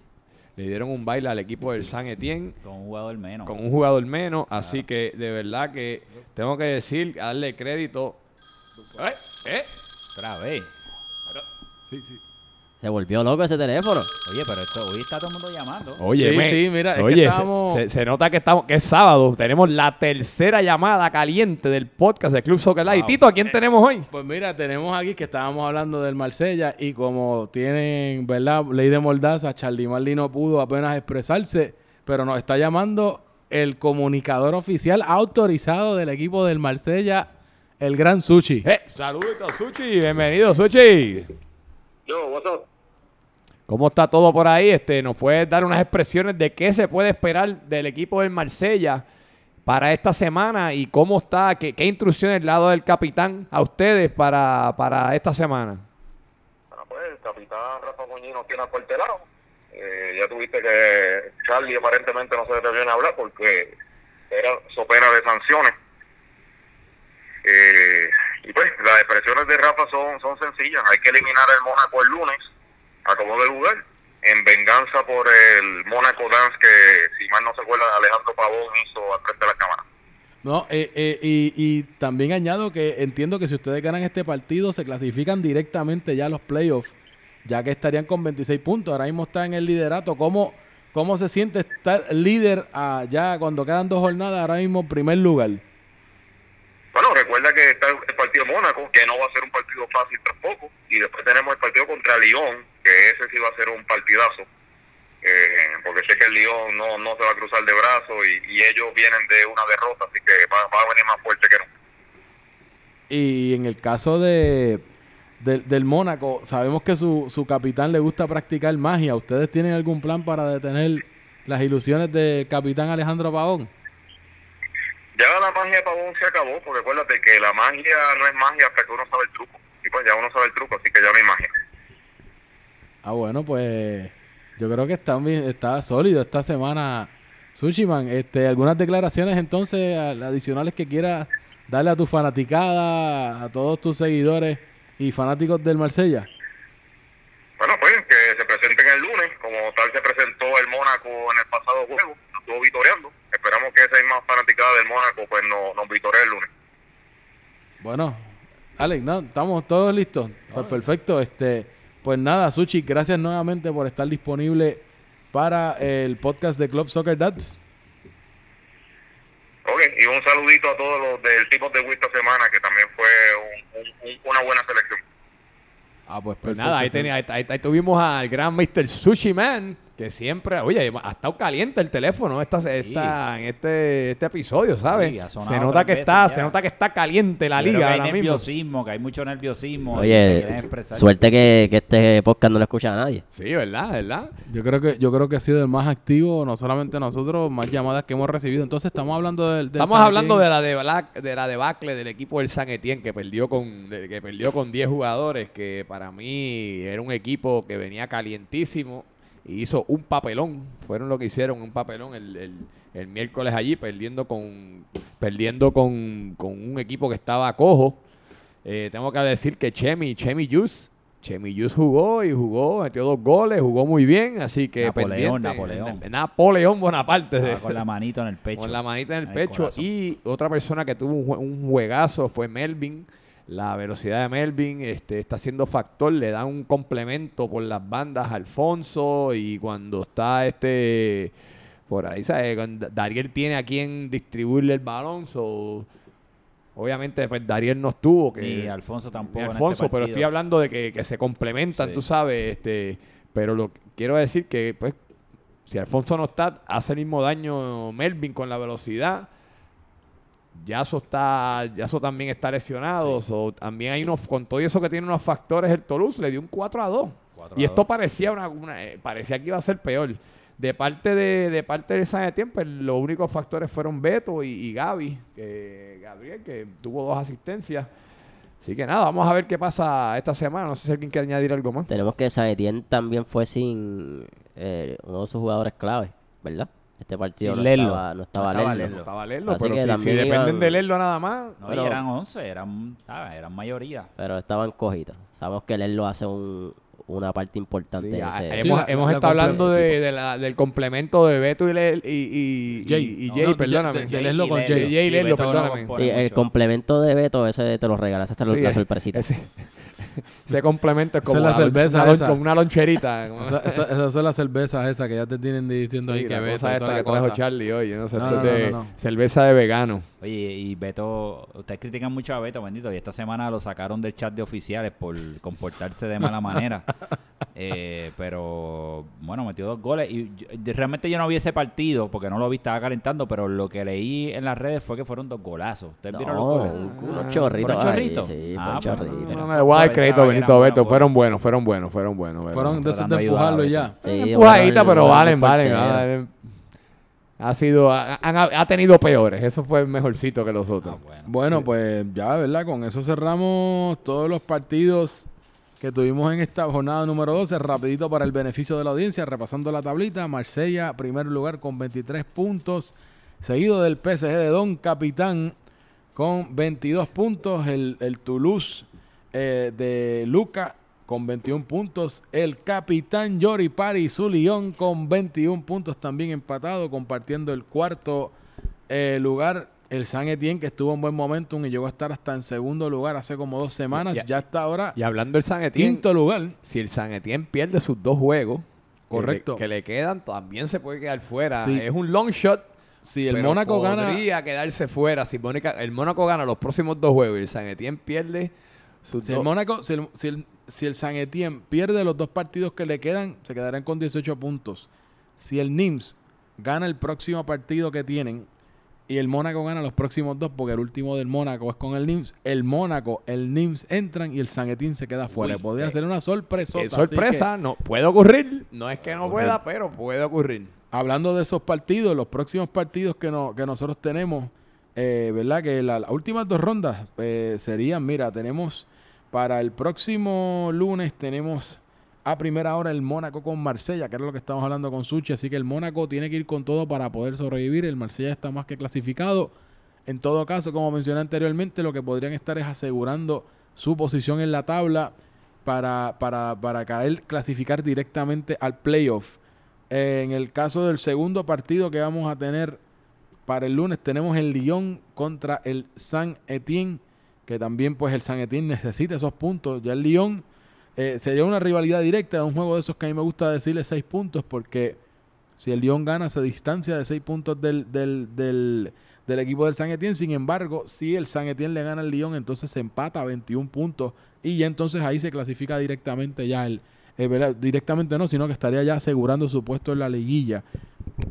Speaker 2: Le dieron un baile al equipo del San Etienne
Speaker 3: Con un jugador menos.
Speaker 2: con un jugador menos, así que de verdad que tengo que decir, darle crédito. ¡Eh! ¡Eh!
Speaker 3: Otra vez.
Speaker 2: Sí, sí.
Speaker 4: Se volvió loco ese teléfono.
Speaker 3: Oye, pero esto, hoy está todo el mundo llamando.
Speaker 2: Oye,
Speaker 1: Sí,
Speaker 2: me-
Speaker 1: sí, mira, es que
Speaker 2: oye, se-
Speaker 1: estábamos-
Speaker 2: se, se nota que estamos, que es sábado. Tenemos la tercera llamada caliente del podcast de Club Soccer Live.
Speaker 3: Wow.
Speaker 2: Tito, ¿a quién tenemos hoy?
Speaker 1: Pues mira, tenemos aquí que estábamos hablando del Marsella y como tienen, ¿verdad? Ley de Mordaza, Charlie Marley no pudo apenas expresarse, pero nos está llamando el comunicador oficial autorizado del equipo del Marsella, el Gran Sushi.
Speaker 2: Eh, saludos, Suchi. Bienvenido, Suchi.
Speaker 7: Yo, what's up?
Speaker 2: ¿Cómo está todo por ahí? Este, ¿Nos puedes dar unas expresiones de qué se puede esperar del equipo del Marsella para esta semana y cómo está, qué, qué instrucciones le ha dado el capitán a ustedes para, para esta semana?
Speaker 7: Bueno, pues el capitán Rafa Muñiz tiene acuartelado. Eh, ya tuviste que Charlie aparentemente no se a hablar porque era so pena de sanciones. Eh, y pues las expresiones de Rafa son, son sencillas. Hay que eliminar el Mónaco el lunes, a como de lugar, en venganza por el Mónaco Dance que, si mal no se acuerda, Alejandro Pavón hizo al frente de la cámara.
Speaker 1: No, eh, eh, y, y también añado que entiendo que si ustedes ganan este partido se clasifican directamente ya a los playoffs, ya que estarían con 26 puntos. Ahora mismo está en el liderato. ¿Cómo, cómo se siente estar líder ah, ya cuando quedan dos jornadas, ahora mismo en primer lugar?
Speaker 7: Bueno, recuerda que está el partido Mónaco, que no va a ser un partido fácil tampoco, y después tenemos el partido contra Lyon, que ese sí va a ser un partidazo, eh, porque sé que el Lyon no, no se va a cruzar de brazos y, y ellos vienen de una derrota, así que va, va a venir más fuerte que nunca.
Speaker 1: Y en el caso de del, del Mónaco, sabemos que su, su capitán le gusta practicar magia. ¿Ustedes tienen algún plan para detener las ilusiones del capitán Alejandro Pavón?
Speaker 7: Ya la magia de Pavón se acabó, porque acuérdate que la magia no es magia hasta que uno sabe el truco, y pues ya uno sabe el truco, así que ya no hay magia.
Speaker 1: Ah, bueno, pues yo creo que está, bien- está sólido esta semana, Sushiman. Este, ¿Algunas declaraciones entonces a- adicionales que quieras darle a tu fanaticada, a todos tus seguidores y fanáticos del Marsella?
Speaker 7: Bueno, pues que se presenten el lunes, como tal se presentó el Mónaco en el pasado juego, nos estuvo vitoreando. Esperamos que esa misma fanaticada del Mónaco pues no, nos vitoree el lunes.
Speaker 1: Bueno, Alex, no, estamos todos listos. Pues perfecto. Este, pues nada, Sushi, gracias nuevamente por estar disponible para el podcast de Club Soccer Dads.
Speaker 7: Ok, y un saludito a todos los del tipo de esta semana, que también fue un- un- un- una buena selección.
Speaker 1: Ah, pues
Speaker 2: Pues
Speaker 1: perfecto.
Speaker 2: nada, ahí,
Speaker 1: sí.
Speaker 2: tenía- ahí- ahí- ahí tuvimos al gran Mr. Sushi Man, que siempre, oye, ha estado caliente el teléfono esta, esta, en este, este episodio, ¿sabes?
Speaker 3: Sí,
Speaker 2: se nota que está,
Speaker 3: ya.
Speaker 2: se nota que está caliente la
Speaker 3: Yo creo
Speaker 2: liga
Speaker 3: que hay
Speaker 2: ahora mismo.
Speaker 3: nerviosismo, que hay mucho nerviosismo.
Speaker 4: Oye, suerte que, que este podcast no lo escucha a nadie.
Speaker 2: Sí, ¿verdad? ¿verdad?
Speaker 1: Yo creo que yo creo que ha sido el más activo, no solamente nosotros, más llamadas que hemos recibido. Entonces estamos hablando del, del
Speaker 2: Estamos
Speaker 1: San
Speaker 2: hablando de la, de, Black- de la debacle del equipo del San Etienne que perdió con de- que perdió con 10 jugadores, que para mí era un equipo que venía calientísimo y hizo un papelón. Fueron lo que hicieron, un papelón el, el- el miércoles allí, perdiendo con perdiendo con, con un equipo que estaba cojo. Eh, tengo que decir que Chemi, Chemi Yus, Chemi Yus jugó y jugó, metió dos goles, jugó muy bien, así que
Speaker 3: Napoleón,
Speaker 2: pendiente.
Speaker 3: Napoleón.
Speaker 2: Napoleón Bonaparte.
Speaker 3: Con la manito en el pecho.
Speaker 2: Con la manita en el pecho.
Speaker 3: corazón.
Speaker 2: Y otra persona que tuvo un, un juegazo fue Melvin. La velocidad de Melvin este, está siendo factor, le da un complemento por las bandas a Alfonso y cuando está este por ahí, ¿sabes? Cuando Dariel tiene a quien distribuirle el balón, so, obviamente pues Dariel no estuvo, que
Speaker 3: Y Alfonso tampoco. en
Speaker 2: Alfonso,
Speaker 3: este
Speaker 2: pero estoy hablando de que, que se complementan,
Speaker 3: Sí.
Speaker 2: tú sabes, este, pero lo quiero decir que pues si Alfonso no está, hace el mismo daño Melvin con la velocidad. Yaso está, Yaso también está lesionado, so, también hay unos, con todo eso que tiene unos factores el Toulouse, le dio un 4 a 2.
Speaker 3: 4
Speaker 2: Y
Speaker 3: a
Speaker 2: esto
Speaker 3: 2.
Speaker 2: parecía una, una- eh, parecía que iba a ser peor. De parte de, de parte de San Etienne, pues los únicos factores fueron Beto y, y Gaby, que, Gabriel, que tuvo dos asistencias. Así que nada, vamos a ver qué pasa esta semana. No sé si alguien quiere añadir algo más.
Speaker 4: Tenemos que San Etienne también fue sin eh, uno de sus jugadores clave, ¿verdad? Este partido
Speaker 3: Sin
Speaker 4: no,
Speaker 3: Lello.
Speaker 4: estaba, no estaba
Speaker 3: No estaba
Speaker 4: Así
Speaker 2: pero
Speaker 4: que
Speaker 2: si, si
Speaker 4: también
Speaker 2: dependen
Speaker 4: iban-
Speaker 2: de Lerlo nada más.
Speaker 3: No,
Speaker 4: Pero-
Speaker 3: y eran 11, eran, ¿sabes? eran mayoría.
Speaker 4: Pero estaban cogidos. Sabemos que Lello hace un, una parte importante
Speaker 2: Sí,
Speaker 4: de ese.
Speaker 1: Sí,
Speaker 2: hemos
Speaker 1: la-
Speaker 2: hemos
Speaker 1: la
Speaker 2: estado
Speaker 1: cosa-
Speaker 2: hablando de, de la- del complemento de Beto y, Le- y, y,
Speaker 1: Jay.
Speaker 2: y- Jay,
Speaker 1: no,
Speaker 2: perdóname.
Speaker 1: de- con Jay.
Speaker 2: Jay y Lerlo,
Speaker 3: Beto no
Speaker 2: perdóname.
Speaker 4: Sí, el complemento de Beto, ese te lo regalas, esa es
Speaker 2: Sí,
Speaker 4: la sorpresita.
Speaker 2: Ese, ese complemento es como
Speaker 1: es la cerveza
Speaker 2: una,
Speaker 1: esa.
Speaker 2: con una loncherita. como-
Speaker 1: Esa- esa- esas son las cervezas esas que ya te tienen diciendo
Speaker 2: Sí,
Speaker 1: ahí que ves.
Speaker 2: cosa esta que trajo Charlie hoy. No sé,
Speaker 1: No,
Speaker 2: esto
Speaker 1: no,
Speaker 2: es de
Speaker 1: no, no, no.
Speaker 2: cerveza de vegano.
Speaker 3: Oye, y Beto, ustedes critican mucho a Beto, bendito, y esta semana lo sacaron del chat de oficiales por comportarse de mala manera. Eh, pero bueno, metió dos goles y yo- realmente yo no vi ese partido porque no lo vi, estaba calentando, pero lo que leí en las redes fue que fueron dos golazos. ¿Ustedes vieron los goles?
Speaker 4: un- unos chorritos.
Speaker 3: ¿Fueron
Speaker 4: ahí,
Speaker 3: chorritos?
Speaker 4: Sí,
Speaker 3: Ah, pues.
Speaker 2: No, voy a
Speaker 3: Pensaba
Speaker 2: crédito a Benito Beto. Fueron buenos, fueron buenos, fueron buenos. fueron
Speaker 1: de esos de empujarlo ya.
Speaker 4: Sí,
Speaker 2: empujadita, pero valen, valen. Ha sido, ha, tenido peores. Eso fue mejorcito que los otros.
Speaker 3: Ah, bueno.
Speaker 1: Bueno, pues ya, ¿verdad? Con eso cerramos todos los partidos que tuvimos en esta jornada número 12. Rapidito para el beneficio de la audiencia, repasando la tablita. Marsella, primer lugar con 23 puntos. Seguido del PSG de Don Capitán con 22 puntos. El, el Toulouse eh, de Luca con 21 puntos. El capitán Yori Pari Zulión con 21 puntos también empatado, compartiendo el cuarto eh, lugar. El San Etienne que estuvo en buen momentum y llegó a estar hasta en segundo lugar hace como dos semanas.
Speaker 2: Ya-
Speaker 1: Ya, está ahora
Speaker 2: Y hablando del San Etienne,
Speaker 1: quinto lugar.
Speaker 2: si el San Etienne pierde sus dos juegos, que
Speaker 1: Correcto.
Speaker 2: le- Que le, quedan, también se puede quedar fuera.
Speaker 1: Sí.
Speaker 2: Es un long shot.
Speaker 1: Si el Mónaco gana,
Speaker 2: podría quedarse fuera. Si Mónica- el Mónaco gana los próximos dos juegos y el San Etienne pierde sus
Speaker 1: si el Mónaco, si el, si el- si el San Etienne pierde los dos partidos que le quedan, se quedarán con 18 puntos. Si el Nims gana el próximo partido que tienen y el Mónaco gana los próximos dos, porque el último del Mónaco es con el Nims, el Mónaco, el Nims entran y el San Etienne se queda fuera.
Speaker 2: Uy,
Speaker 1: Podría
Speaker 2: qué-
Speaker 1: ser una sorpresa.
Speaker 2: Es sorpresa, no puede ocurrir. No es que no pueda, pero puede ocurrir.
Speaker 1: Hablando de esos partidos, los próximos partidos que, no- que nosotros tenemos, eh, ¿verdad? Que la- las últimas dos rondas eh, serían, mira, tenemos para el próximo lunes, tenemos a primera hora el Mónaco con Marsella, que era lo que estamos hablando con Suchi, así que el Mónaco tiene que ir con todo para poder sobrevivir, el Marsella está más que clasificado. En todo caso, como mencioné anteriormente, lo que podrían estar es asegurando su posición en la tabla para, para, para caer, clasificar directamente al playoff. En el caso del segundo partido que vamos a tener para el lunes, tenemos el Lyon contra el San Etienne, que también pues el San Etienne necesita esos puntos. Ya el Lyon eh, sería una rivalidad directa, un juego de esos que a mí me gusta decirle seis puntos, porque si el Lyon gana se distancia de seis puntos del, del, del, equipo del San Etienne. Sin embargo, si el San Etienne le gana al Lyon, entonces se empata a 21 puntos y ya entonces ahí se clasifica directamente ya el, eh, directamente no, sino que estaría ya asegurando su puesto en la liguilla.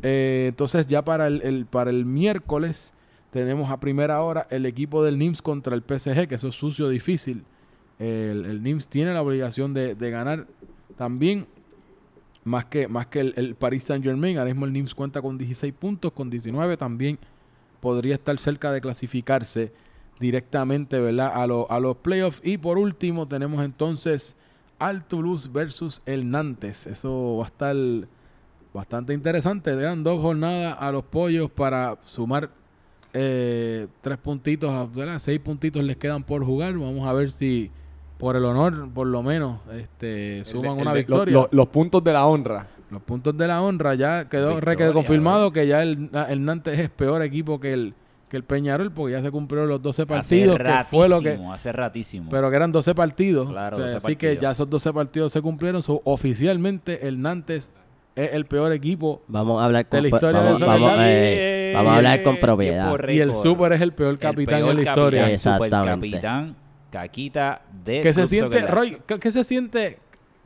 Speaker 1: Eh, entonces ya para el- para el miércoles tenemos a primera hora el equipo del NIMS contra el PSG, que eso es sucio, difícil. El, NIMS tiene la obligación de, ganar también más que, más que el, Paris Saint Germain. Ahora mismo el NIMS cuenta con 16 puntos, con 19 también podría estar cerca de clasificarse directamente ¿verdad? A, lo- a los playoffs. Y por último tenemos entonces al Toulouse versus el Nantes. Eso va a estar bastante interesante. Le dan dos jornadas a los pollos para sumar eh, tres puntitos, ¿verdad? seis puntitos les quedan por jugar. Vamos a ver si por el honor, por lo menos, este, suman
Speaker 2: El
Speaker 1: una victoria.
Speaker 2: lo- lo- los puntos de la honra.
Speaker 1: Los puntos de la honra ya quedó re-
Speaker 3: Victoria,
Speaker 1: quedó confirmado que ya el, el Nantes es peor equipo que el, que el Peñarol porque ya se cumplieron los 12 partidos,
Speaker 3: hace
Speaker 1: que fue lo que
Speaker 3: ratísimo, hace ratísimo.
Speaker 1: pero que eran 12 partidos.
Speaker 3: Claro,
Speaker 1: O sea,
Speaker 3: 12
Speaker 1: así que ya esos 12 partidos se cumplieron. So, oficialmente el Nantes es el peor equipo
Speaker 4: Vamos a hablar con
Speaker 1: De la historia de
Speaker 4: vamos,
Speaker 1: esa
Speaker 4: vamos, eh, vamos a hablar con propiedad.
Speaker 1: y el Super es el peor capitán
Speaker 3: El peor
Speaker 1: en la historia.
Speaker 3: capitán,
Speaker 4: Exactamente.
Speaker 3: supercapitán, Caquita de
Speaker 1: ¿Qué se siente, Roy? ¿Qué, qué se siente,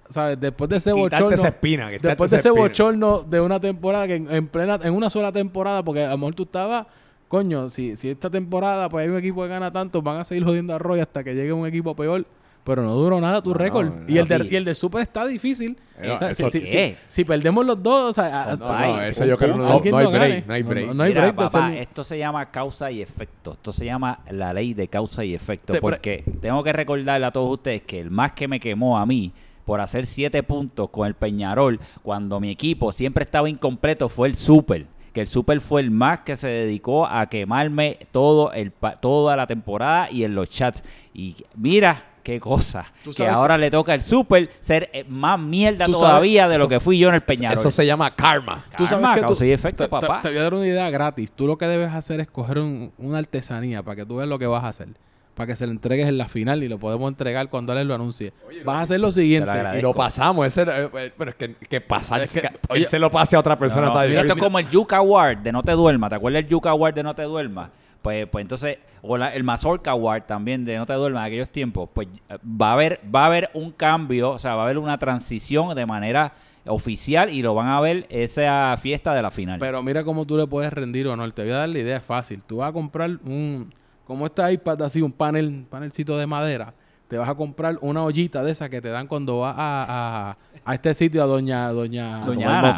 Speaker 1: sabes, después de ese
Speaker 2: Quitarte
Speaker 1: bochorno?
Speaker 2: esa espina. quitarte
Speaker 1: Después de ese
Speaker 2: espina.
Speaker 1: bochorno de una temporada que en, en plena, en una sola temporada, porque a lo mejor tú estabas, coño, si, si esta temporada pues hay un equipo que gana tanto, van a seguir jodiendo a Roy hasta que llegue un equipo peor. Pero no duró nada tu
Speaker 2: No,
Speaker 1: récord.
Speaker 2: no,
Speaker 1: y, el de, y el de Super está difícil.
Speaker 2: Eh,
Speaker 1: O sea,
Speaker 2: ¿eso
Speaker 1: si, si-
Speaker 3: qué?
Speaker 1: si- si perdemos los dos, o sea, a-
Speaker 2: No, eso yo creo que no, no hay break. No hay break.
Speaker 1: no, no hay
Speaker 3: Mira,
Speaker 1: break
Speaker 3: papá,
Speaker 1: hacer-
Speaker 3: esto se llama causa y efecto. Esto se llama la ley de causa y efecto.
Speaker 1: Te
Speaker 3: porque tengo que recordarle a todos ustedes que el más que me quemó a mí por hacer siete puntos con el Peñarol cuando mi equipo siempre estaba incompleto fue el Super. Que el Super fue el más que se dedicó a quemarme todo el pa- toda la temporada y en los chats. Y mira qué cosa. Que ahora le toca al Super ser eh, más mierda
Speaker 1: sabes-
Speaker 3: todavía de lo que fui yo en el Peñarol.
Speaker 2: Eso se llama karma.
Speaker 1: Tú sabes que tú-
Speaker 3: y efecto, papá.
Speaker 1: te voy a dar una idea gratis. Tú lo que debes hacer es coger un- una artesanía para que tú veas lo que vas a hacer. Para que se lo entregues en la final y lo podemos entregar cuando él lo anuncie. vas a hacer lo siguiente.
Speaker 2: Y lo pasamos. Ese, era- eh, pero es que, que pasar.
Speaker 1: Es que-
Speaker 2: que
Speaker 1: oye-
Speaker 2: él se lo pase a otra persona.
Speaker 3: No, no,
Speaker 2: está
Speaker 3: mira, esto es como el Yuca Award de No Te Duermas. ¿Te acuerdas el Yuca Award de No Te Duermas? Pues, pues entonces, o la- el Mazorca Award también de No Te Duermas de aquellos tiempos. Pues va a haber, va a haber un cambio, o sea, va a haber una transición de manera oficial y lo van a ver esa fiesta de la final.
Speaker 1: Pero mira cómo tú le puedes rendir honor. Te voy a dar la idea, fácil. Tú vas a comprar un... Como este iPad así, un panel, panelcito de madera. Te vas a comprar una ollita de esa que te dan cuando vas a, a, a este sitio a doña... Doña...
Speaker 3: Doña Ana.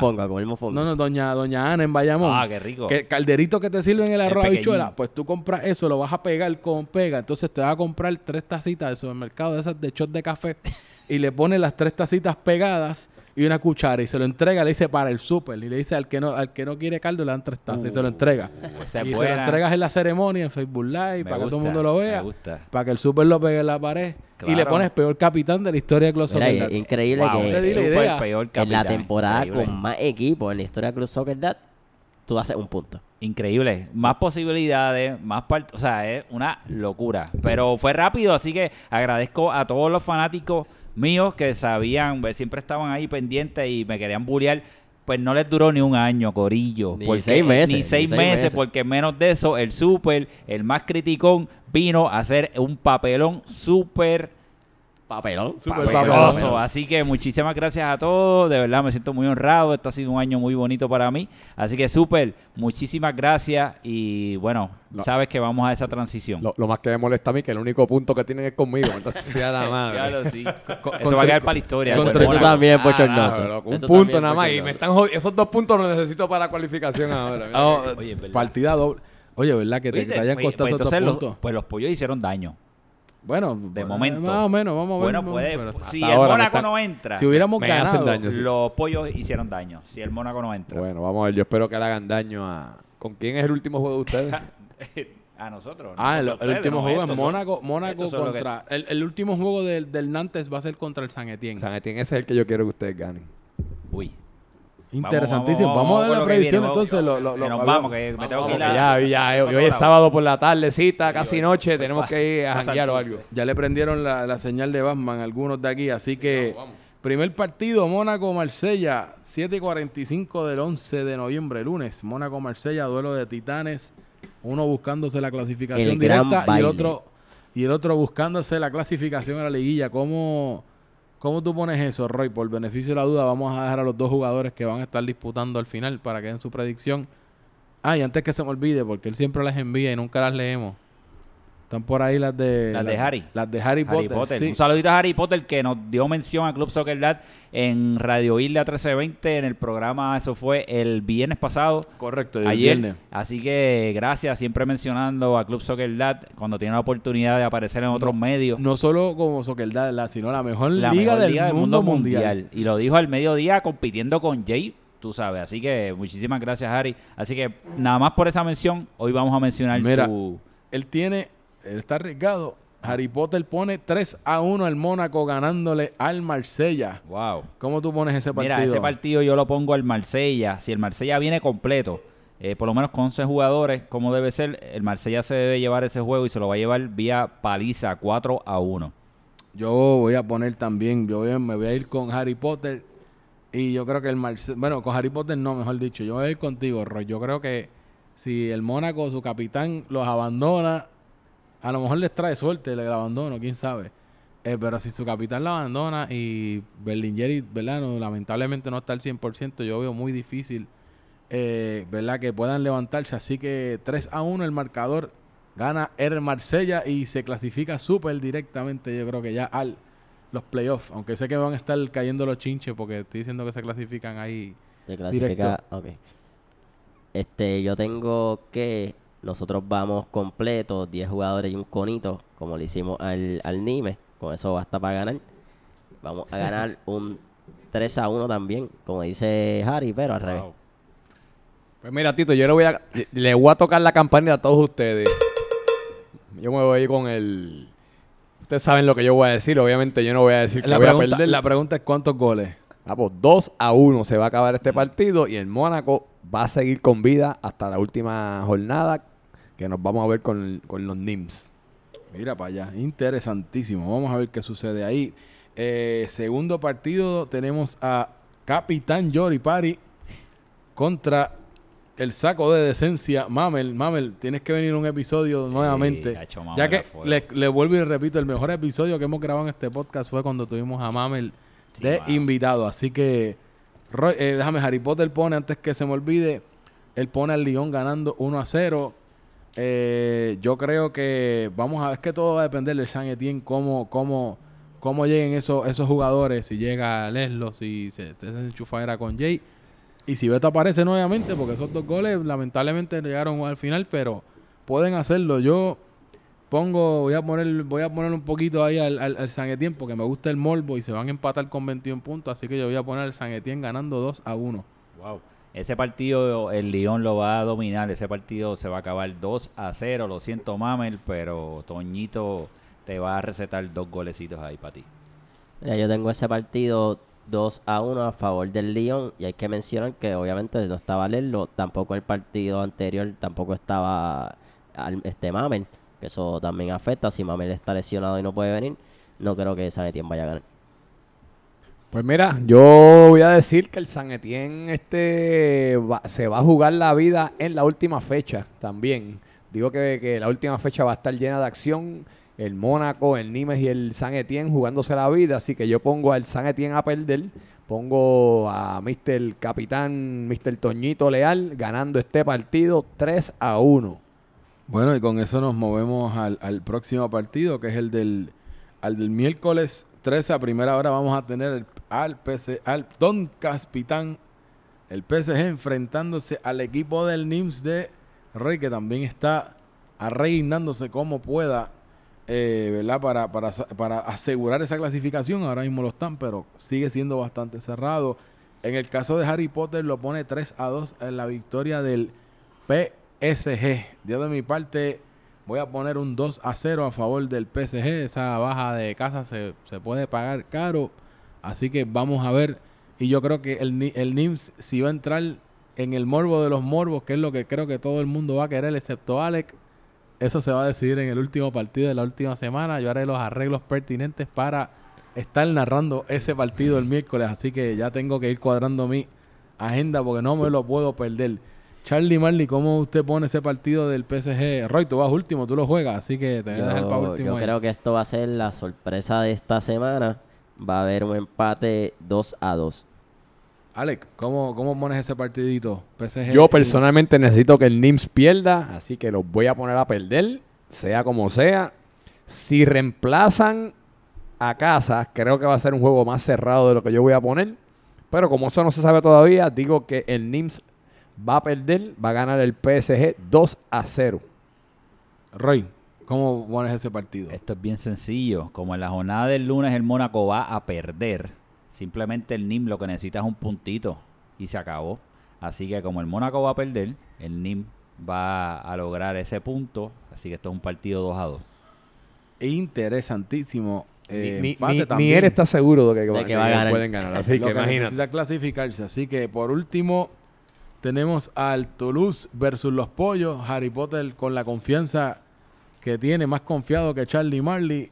Speaker 1: No, no, doña, doña Ana en Bayamón.
Speaker 3: ah, qué rico.
Speaker 1: Que calderito que te sirven el arroz
Speaker 3: El
Speaker 1: habichuela, pues tú compras eso, lo vas a pegar con pega, entonces te vas a comprar tres tacitas de supermercado de esas de shot de café y le pones las tres tacitas pegadas y una cuchara y se lo entrega, le dice para el súper y le dice al que no al que no quiere caldo le dan tres tazas y se lo entrega.
Speaker 3: esa es
Speaker 1: y se lo entregas en la ceremonia en Facebook Live
Speaker 3: Me
Speaker 1: para que todo el mundo lo
Speaker 3: me
Speaker 1: vea,
Speaker 3: gusta.
Speaker 1: para que el súper lo pegue en la pared y le pones peor capitán de la historia de Close
Speaker 4: Mira,
Speaker 1: Soccer
Speaker 4: es increíble
Speaker 3: Wow,
Speaker 4: que
Speaker 3: super peor
Speaker 4: en la temporada
Speaker 3: Increíble.
Speaker 4: con más equipos en la historia de Cruz Soccer Dad, tú haces un punto.
Speaker 3: Increíble. Más posibilidades, más part O sea, es una locura. Pero fue rápido, así que agradezco a todos los fanáticos míos que sabían, pues, siempre estaban ahí pendientes y me querían bullear. Pues no les duró ni un año, Corillo.
Speaker 4: Ni
Speaker 3: porque-
Speaker 4: seis meses,
Speaker 3: Ni
Speaker 4: ni
Speaker 3: seis, meses,
Speaker 4: meses.
Speaker 3: porque menos de eso, el Super, el más criticón, vino a hacer un papelón súper
Speaker 4: Papelón.
Speaker 1: Súper
Speaker 3: papeloso.
Speaker 1: papelón.
Speaker 3: Así que muchísimas gracias a todos. De verdad me siento muy honrado. Esto ha sido un año muy bonito para mí. Así que súper, muchísimas gracias. Y bueno,
Speaker 2: No.
Speaker 3: sabes que vamos a esa transición.
Speaker 2: Lo, lo más que me molesta a mí que el único punto que tienen es conmigo. Entonces, sea la madre.
Speaker 3: Claro, sí. Eso va a quedar para la historia.
Speaker 1: con
Speaker 3: Eso es
Speaker 1: tres-
Speaker 4: Eso
Speaker 3: Mónaco.
Speaker 4: también,
Speaker 2: Ah,
Speaker 4: bochornoso.
Speaker 2: no, loco, un punto nada más. Y me están Esos dos puntos los necesito para la cualificación ahora.
Speaker 1: Ah,
Speaker 2: que-
Speaker 3: Oye,
Speaker 1: partida doble. Oye, ¿verdad? Que te, hayan
Speaker 3: Pues-
Speaker 1: costado
Speaker 3: pues
Speaker 1: esos dos puntos.
Speaker 3: pues los pollos hicieron daño.
Speaker 1: Bueno,
Speaker 3: De momento.
Speaker 1: Más o menos, vamos a ver.
Speaker 3: Bueno, puede.
Speaker 1: pero-
Speaker 3: Si el
Speaker 2: ahora
Speaker 3: Mónaco no entra,
Speaker 1: Si hubiéramos ganado,
Speaker 2: daño. sí.
Speaker 3: los pollos hicieron daño. Si el Mónaco no entra.
Speaker 2: Bueno, vamos a ver. Yo espero que le hagan daño a. ¿Con quién es el último juego de ustedes?
Speaker 3: a nosotros.
Speaker 1: Ah, el, último
Speaker 3: no,
Speaker 1: juego es
Speaker 3: son-
Speaker 1: Mónaco, Mónaco
Speaker 3: que-
Speaker 1: contra. El, el último juego del, del Nantes va a ser contra el San Etienne.
Speaker 2: San Etienne, ese es el que yo quiero que ustedes ganen.
Speaker 3: Uy.
Speaker 1: Interesantísimo. Vamos,
Speaker 3: vamos
Speaker 1: a ver la predicción
Speaker 3: viene,
Speaker 1: entonces.
Speaker 3: vamos,
Speaker 1: Lo, lo,
Speaker 3: que
Speaker 1: lo-
Speaker 3: nos vamos, que me tengo que ir
Speaker 2: ya, ya, hoy es sábado por la tardecita, casi noche. Tenemos que ir a janguear o algo.
Speaker 1: Ya le prendieron la, la señal de Batman a algunos de aquí. Así que, primer partido, Mónaco-Marsella, 7:45 del 11 de noviembre, lunes. Mónaco-Marsella, duelo de titanes. Uno buscándose la clasificación
Speaker 4: El
Speaker 1: directa y el otro y el otro buscándose la clasificación a la liguilla. ¿Cómo, ¿Cómo tú pones eso, Roy? Por beneficio de la duda, vamos a dejar a los dos jugadores que van a estar disputando al final para que den su predicción. Ah, y antes que se me olvide, porque él siempre las envía y nunca las leemos. Están por ahí las de...
Speaker 3: Las de Harry.
Speaker 1: Las de Harry,
Speaker 3: Harry
Speaker 1: Potter.
Speaker 3: Potter.
Speaker 1: sí.
Speaker 3: Un saludito a Harry Potter que nos dio mención a Club Soccer Dad en Radio Isla 1320 en el programa, eso fue el viernes pasado.
Speaker 1: Correcto, el
Speaker 3: ayer.
Speaker 1: viernes.
Speaker 3: Así que gracias, siempre mencionando a Club Soccer Dad cuando tiene la oportunidad de aparecer en otros medios.
Speaker 1: No solo como Soccer Dad, la- sino la mejor
Speaker 3: la
Speaker 1: liga,
Speaker 3: mejor
Speaker 1: del,
Speaker 3: liga
Speaker 1: mundo, mundial.
Speaker 3: Y lo dijo al mediodía compitiendo con Jay, tú sabes. Así que muchísimas gracias, Harry. Así que nada más por esa mención, hoy vamos a mencionar
Speaker 1: Mira,
Speaker 3: tu...
Speaker 1: Él tiene, está arriesgado. Harry Potter pone 3 a 1 al Mónaco ganándole al Marsella.
Speaker 3: Wow.
Speaker 1: ¿Cómo tú pones ese partido?
Speaker 3: Mira, ese partido yo lo pongo al Marsella. Si el Marsella viene completo, eh, por lo menos con 11 jugadores, como debe ser, el Marsella se debe llevar ese juego y se lo va a llevar vía paliza 4 a 1.
Speaker 1: Yo voy a poner también, yo voy a- me voy a ir con Harry Potter y yo creo que el Marsella, bueno, con Harry Potter no, mejor dicho, yo voy a ir contigo, Roy. Yo creo que si el Mónaco, su capitán, los abandona, a lo mejor les trae suerte el abandono, quién sabe. Eh, pero si su capitán la abandona y Berlingeri, ¿verdad? No, lamentablemente no está al 100%, yo veo muy difícil, eh, ¿verdad? Que puedan levantarse. Así que 3 a 1 el marcador gana el Marsella y se clasifica súper directamente, yo creo que ya al los playoffs. Aunque sé que van a estar cayendo los chinches porque estoy diciendo que se clasifican ahí.
Speaker 4: Se clasifica, ok. Este, yo tengo que nosotros vamos completos, 10 jugadores y un conito, como le hicimos al, al Nime. Con eso basta para ganar. Vamos a ganar un 3 a 1 también, como dice Harry, pero al revés.
Speaker 2: Pues mira, Tito, yo le voy a, le voy a tocar la campanita a todos ustedes. Yo me voy a ir con el... Ustedes saben lo que yo voy a decir. Obviamente yo no voy a decir que
Speaker 1: La
Speaker 2: voy a
Speaker 1: pregunta,
Speaker 2: perder.
Speaker 1: la pregunta es cuántos goles.
Speaker 2: Ah, pues 2 a 1 se va a acabar este partido y el Mónaco va a seguir con vida hasta la última jornada que nos vamos a ver con, con los NIMS.
Speaker 1: Mira para allá, interesantísimo. Vamos a ver qué sucede ahí. Eh, segundo partido tenemos a Capitán Yori Pari contra el saco de decencia Mamel. Mamel, tienes que venir un episodio
Speaker 3: Sí,
Speaker 1: nuevamente.
Speaker 3: Mamel
Speaker 1: ya que le, le vuelvo y repito, el mejor episodio que hemos grabado en este podcast fue cuando tuvimos a Mamel
Speaker 3: Sí,
Speaker 1: de invitado. Así que, Eh, déjame, Harry Potter pone, antes que se me olvide, él pone al Lyon ganando 1 a 0. Eh, yo creo que vamos a ver que todo va a depender del San Etienne, cómo, cómo, cómo lleguen esos, esos jugadores, si llega Leslo, si se, se enchufa era con Jay. Y si Beto aparece nuevamente, porque esos dos goles lamentablemente llegaron al final, pero pueden hacerlo. Yo pongo, voy a poner, voy a poner un poquito ahí al, al, al San Etienne, porque me gusta el morbo y se van a empatar con 21 puntos, así que yo voy a poner al San Etienne ganando 2 a 1.
Speaker 3: Wow. Ese partido el Lyon lo va a dominar. Ese partido se va a acabar 2 a 0. Lo siento, Mamel, pero Toñito te va a recetar dos golecitos ahí para ti.
Speaker 4: Mira, yo tengo ese partido 2 a 1 a favor del Lyon y hay que mencionar que obviamente no estaba Lerlo, tampoco el partido anterior, tampoco estaba al- este Mamel, que eso también afecta, si Mamel está lesionado y no puede venir, no creo que San Etienne vaya a ganar.
Speaker 2: Pues mira, yo voy a decir que el San Etienne este se va a jugar la vida en la última fecha también. Digo que, que la última fecha va a estar llena de acción. El Mónaco, el Nimes y el San Etienne jugándose la vida. Así que yo pongo al San Etienne a perder. Pongo a Mr. Capitán, Mr. Toñito Leal ganando este partido 3 a 1.
Speaker 1: Bueno, y con eso nos movemos al, al próximo partido, que es el del, al del miércoles 13 a primera hora. Vamos a tener el- al PC, al Don Caspitán, el PSG enfrentándose al equipo del NIMS de Rey, que también está arreglándose como pueda, eh, ¿verdad? Para, para, para asegurar esa clasificación. Ahora mismo lo están, pero sigue siendo bastante cerrado. En el caso de Harry Potter lo pone 3 a 2 en la victoria del PSG. Yo de mi parte voy a poner un 2 a 0 a favor del PSG. Esa baja de casa se, se puede pagar caro. Así que vamos a ver. Y yo creo que el, el NIMS, si va a entrar en el morbo de los morbos, que es lo que creo que todo el mundo va a querer, excepto Alec, eso se va a decidir en el último partido de la última semana. Yo haré los arreglos pertinentes para estar narrando ese partido el miércoles. Así que ya tengo que ir cuadrando mi agenda porque no me lo puedo perder. Charlie Marley, ¿cómo usted pone ese partido del PSG? Roy, tú vas último, tú lo juegas, así que te voy a dejar para último.
Speaker 4: yo
Speaker 1: ahí.
Speaker 4: creo que esto va a ser la sorpresa de esta semana. Va a haber un empate 2 a 2.
Speaker 1: Alec, ¿cómo, ¿cómo pones ese partidito? PSG.
Speaker 2: Yo personalmente necesito que el NIMS pierda, así que los voy a poner a perder sea como sea. Si reemplazan a casa, creo que va a ser un juego más cerrado de lo que yo voy a poner. Pero como eso no se sabe todavía, digo que el NIMS va a perder, va a ganar el PSG 2 a 0.
Speaker 1: Roy, ¿cómo pones ese partido?
Speaker 3: Esto es bien sencillo. Como en la jornada del lunes el Mónaco va a perder, simplemente el NIM lo que necesita es un puntito y se acabó. Así que como el Mónaco va a perder, el NIM va a lograr ese punto. Así que esto es un partido 2 a 2.
Speaker 1: Interesantísimo. Eh,
Speaker 2: ni, él está seguro de que,
Speaker 4: De que va a ganar.
Speaker 2: pueden ganar. Así
Speaker 1: Lo
Speaker 2: que
Speaker 1: que
Speaker 2: imagínate.
Speaker 1: necesita clasificarse. Así que por último tenemos al Toulouse versus los Pollos. Harry Potter con la confianza que tiene, más confiado que Charlie Marley.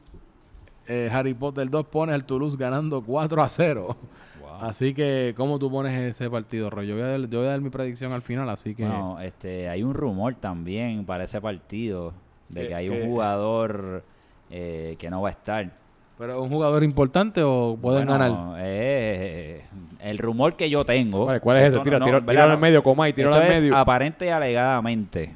Speaker 1: Eh, Harry Potter 2 pone al Toulouse ganando 4 a 0. Así que, ¿cómo tú pones ese partido, Roy? Yo voy a dar, yo voy a dar mi predicción al final, así que...
Speaker 3: Bueno, este, hay un rumor también para ese partido de
Speaker 1: ¿Qué-
Speaker 3: que hay un jugador eh, que no va a estar.
Speaker 1: ¿Pero un jugador importante o pueden
Speaker 3: Bueno,
Speaker 1: ganar?
Speaker 3: eh, el rumor que yo tengo.
Speaker 2: Vale, ¿Cuál es ese? Tira,
Speaker 3: no-
Speaker 2: tira, al medio, coma y
Speaker 3: Esto
Speaker 2: al
Speaker 3: es
Speaker 2: medio.
Speaker 3: aparente y alegadamente.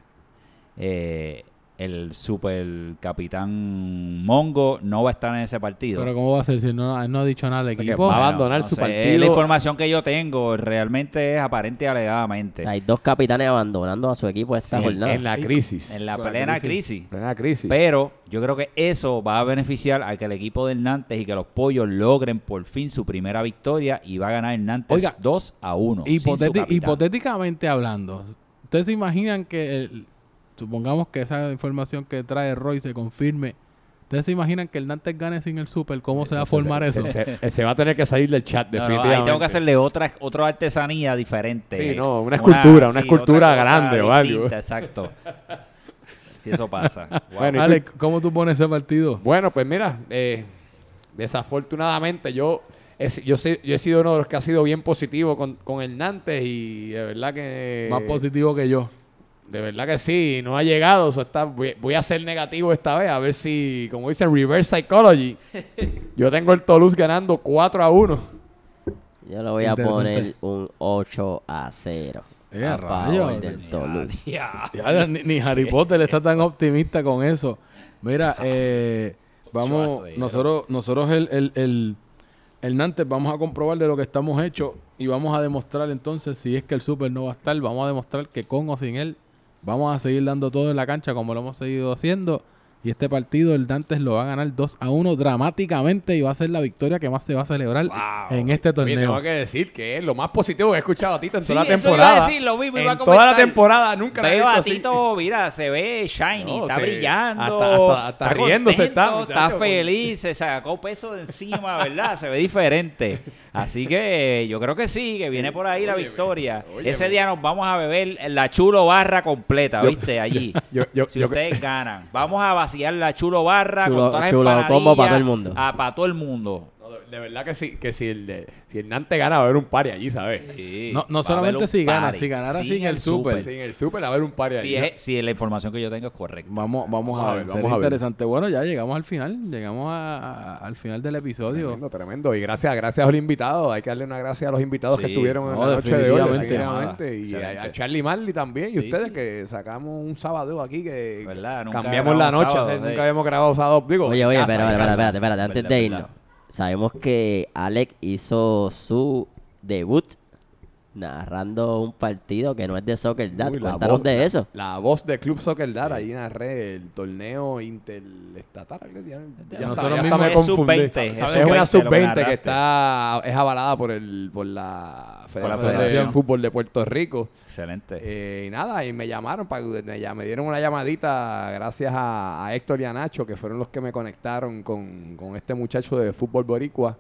Speaker 3: eh, el super capitán Mongo no va a estar en ese partido.
Speaker 1: Pero ¿cómo va a ser si no, ha dicho nada al equipo?
Speaker 2: va a abandonar
Speaker 3: no
Speaker 2: su
Speaker 3: sé,
Speaker 2: partido.
Speaker 3: La información que yo tengo realmente es aparente y
Speaker 4: O
Speaker 3: alegadamente.
Speaker 4: sea, hay dos capitanes abandonando a su equipo esta
Speaker 3: Sí,
Speaker 4: jornada.
Speaker 2: En la crisis.
Speaker 3: en la plena
Speaker 1: crisis.
Speaker 3: crisis.
Speaker 2: plena crisis.
Speaker 3: Pero yo creo que eso va a beneficiar a que el equipo del Nantes y que los pollos logren por fin su primera victoria y va a ganar el Nantes
Speaker 1: Oiga,
Speaker 3: 2 a 1. sin su
Speaker 1: Hipoteti-
Speaker 3: capitán.
Speaker 1: hipotéticamente hablando, ¿ustedes se imaginan que, el- supongamos que esa información que trae Roy se confirme, ¿ustedes se imaginan que el Nantes gane sin el Super? ¿Cómo se va a formar eso?
Speaker 2: Se, se- se va a tener que salir del chat,
Speaker 3: No, no,
Speaker 2: definitivamente.
Speaker 3: ahí tengo que hacerle otra, otra artesanía diferente.
Speaker 2: Sí, no, una escultura, una escultura grande o algo.
Speaker 3: Exacto. Si eso pasa. Wow.
Speaker 2: Bueno,
Speaker 1: ¿cómo tú pones ese partido?
Speaker 2: Bueno, pues mira, eh, desafortunadamente yo he, si- yo, sé- yo he sido uno de los que ha sido bien positivo con, con el Nantes y de verdad que...
Speaker 1: Más positivo que yo.
Speaker 2: De verdad que sí, no ha llegado. o sea, está- voy, voy a ser negativo esta vez, a ver si, como dicen, reverse psychology. yo tengo el Toulouse ganando 4 a 1.
Speaker 4: Yo le voy a poner un 8 a 0.
Speaker 1: Eh,
Speaker 4: a
Speaker 1: rayos.
Speaker 4: favor del Toulouse.
Speaker 1: Ya, ni, ni Harry Potter está tan optimista con eso. Mira, eh, vamos, nosotros, nosotros el, el, el, el Nantes vamos a comprobar de lo que estamos hechos y vamos a demostrar entonces si es que el Super no va a estar, vamos a demostrar que con o sin él vamos a seguir dando todo en la cancha como lo hemos seguido haciendo. Y este partido el Nantes lo va a ganar 2 a 1 dramáticamente y va a ser la victoria que más se va a celebrar en este
Speaker 2: Oye,
Speaker 1: torneo.
Speaker 2: tengo que decir que es lo más positivo que he escuchado a Tito en
Speaker 3: Sí,
Speaker 2: toda la
Speaker 3: eso iba a
Speaker 2: temporada.
Speaker 3: decir, lo mismo,
Speaker 2: en
Speaker 3: iba a
Speaker 2: toda la temporada nunca la he
Speaker 3: Veo
Speaker 2: visto
Speaker 3: a
Speaker 2: así.
Speaker 3: Tito, mira, se ve shiny,
Speaker 2: No,
Speaker 3: está
Speaker 2: se-
Speaker 3: brillando.
Speaker 2: hasta- hasta- hasta riéndose está,
Speaker 3: contento, está
Speaker 2: muchacho.
Speaker 3: feliz, se sacó peso de encima, ¿verdad? Se ve diferente. Así que yo creo que sí, que viene por ahí la victoria.
Speaker 2: óyeme.
Speaker 3: Ese día nos vamos a beber la chulo barra completa, ¿viste? Allí.
Speaker 2: yo- yo-
Speaker 3: si
Speaker 2: yo-
Speaker 3: ustedes ganan, vamos a vaciar la chulo barra
Speaker 4: Chulo-
Speaker 3: con todas las
Speaker 4: chulo combo para todo el mundo.
Speaker 3: ah, para todo el mundo.
Speaker 2: De, verdad que sí, que si el, de- si el Nantes gana va a haber un party allí, ¿sabes?
Speaker 3: Sí,
Speaker 1: No- no solamente si gana,
Speaker 3: party,
Speaker 1: si ganara sin el super.
Speaker 2: Sin el super va a haber un party allí.
Speaker 3: Si, es- si la información que yo tengo es correcta.
Speaker 1: Vamos, vamos,
Speaker 2: Vamos
Speaker 1: a ver,
Speaker 2: vamos a ver.
Speaker 1: interesante. Bueno, ya llegamos al final, llegamos a- a- al final del episodio.
Speaker 2: Tremendo, tremendo. Y gracias, gracias a los invitados. Hay que darle una gracias a los invitados que estuvieron en la noche de hoy.
Speaker 1: definitivamente.
Speaker 2: Y a, a Charlie Marley también. Y
Speaker 3: Sí,
Speaker 2: ustedes
Speaker 3: sí.
Speaker 2: que sacamos un sábado aquí que cambiamos la noche.
Speaker 3: sábado,
Speaker 2: hace-
Speaker 3: sí.
Speaker 2: Nunca habíamos grabado sábado. Digo,
Speaker 4: Oye, oye,
Speaker 2: casa.
Speaker 4: espérate, espérate, antes de irnos. Sabemos que Alex hizo su debut narrando un partido que no es de Soccer Dad.
Speaker 2: Uy, la
Speaker 4: Cuéntanos
Speaker 2: voz-
Speaker 4: de eso.
Speaker 2: La voz de Club Soccer Dar, ahí narré el torneo interestatal. Ya, ya,
Speaker 1: nosotros
Speaker 2: ya
Speaker 1: mismos-
Speaker 2: me
Speaker 3: es
Speaker 2: confundí.
Speaker 3: sub-20,
Speaker 2: ¿Sabes?
Speaker 3: es
Speaker 2: Es una
Speaker 3: sub-20 lo que
Speaker 2: sub-20 que
Speaker 3: narraste.
Speaker 2: está es avalada por el por la Federación,
Speaker 1: Federación.
Speaker 2: de Fútbol de Puerto Rico.
Speaker 3: Excelente.
Speaker 2: Eh, y nada, y me llamaron, para, me, me dieron una llamadita gracias a, a Héctor y a Nacho, que fueron los que me conectaron con, con este muchacho de fútbol boricua.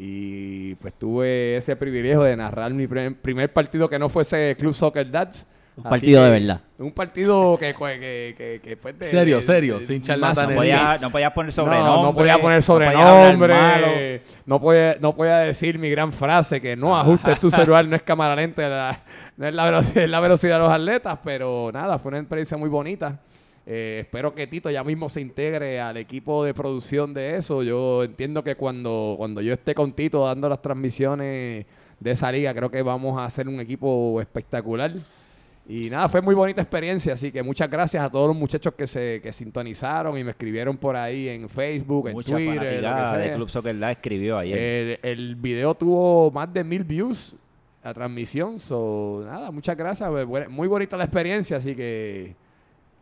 Speaker 2: Y pues tuve ese privilegio de narrar mi primer, primer partido que no fuese Club Soccer Dads.
Speaker 4: Un
Speaker 2: Así
Speaker 4: partido de verdad.
Speaker 2: Un partido que, que, que, que fue de...
Speaker 1: Serio,
Speaker 2: de-
Speaker 1: serio,
Speaker 2: de-
Speaker 1: sin
Speaker 2: más-
Speaker 3: no,
Speaker 1: charlatanería.
Speaker 3: podía, no podías poner sobrenombre.
Speaker 2: no, no podía poner
Speaker 3: no podías hablar malo.
Speaker 2: sobrenombre. No podía, no podía decir mi gran frase que no ajustes tu celular, no es cámara lenta, no es la, velocidad, es la velocidad de los atletas, pero nada, fue una experiencia muy bonita. Eh, espero que Tito ya mismo se integre al equipo de producción de eso. Yo entiendo que cuando, cuando yo esté con Tito dando las transmisiones de esa liga, creo que vamos a hacer un equipo espectacular. Y nada, fue muy bonita experiencia, así que muchas gracias a todos los muchachos que se que sintonizaron y me escribieron por ahí en Facebook, en
Speaker 3: Mucha
Speaker 2: Twitter, lo que
Speaker 3: fanaticada de
Speaker 2: sea.
Speaker 3: Club Soccer Live escribió ayer.
Speaker 2: El, el video tuvo más de mil views, la transmisión, so, nada, muchas gracias, bu- muy bonita la experiencia, así que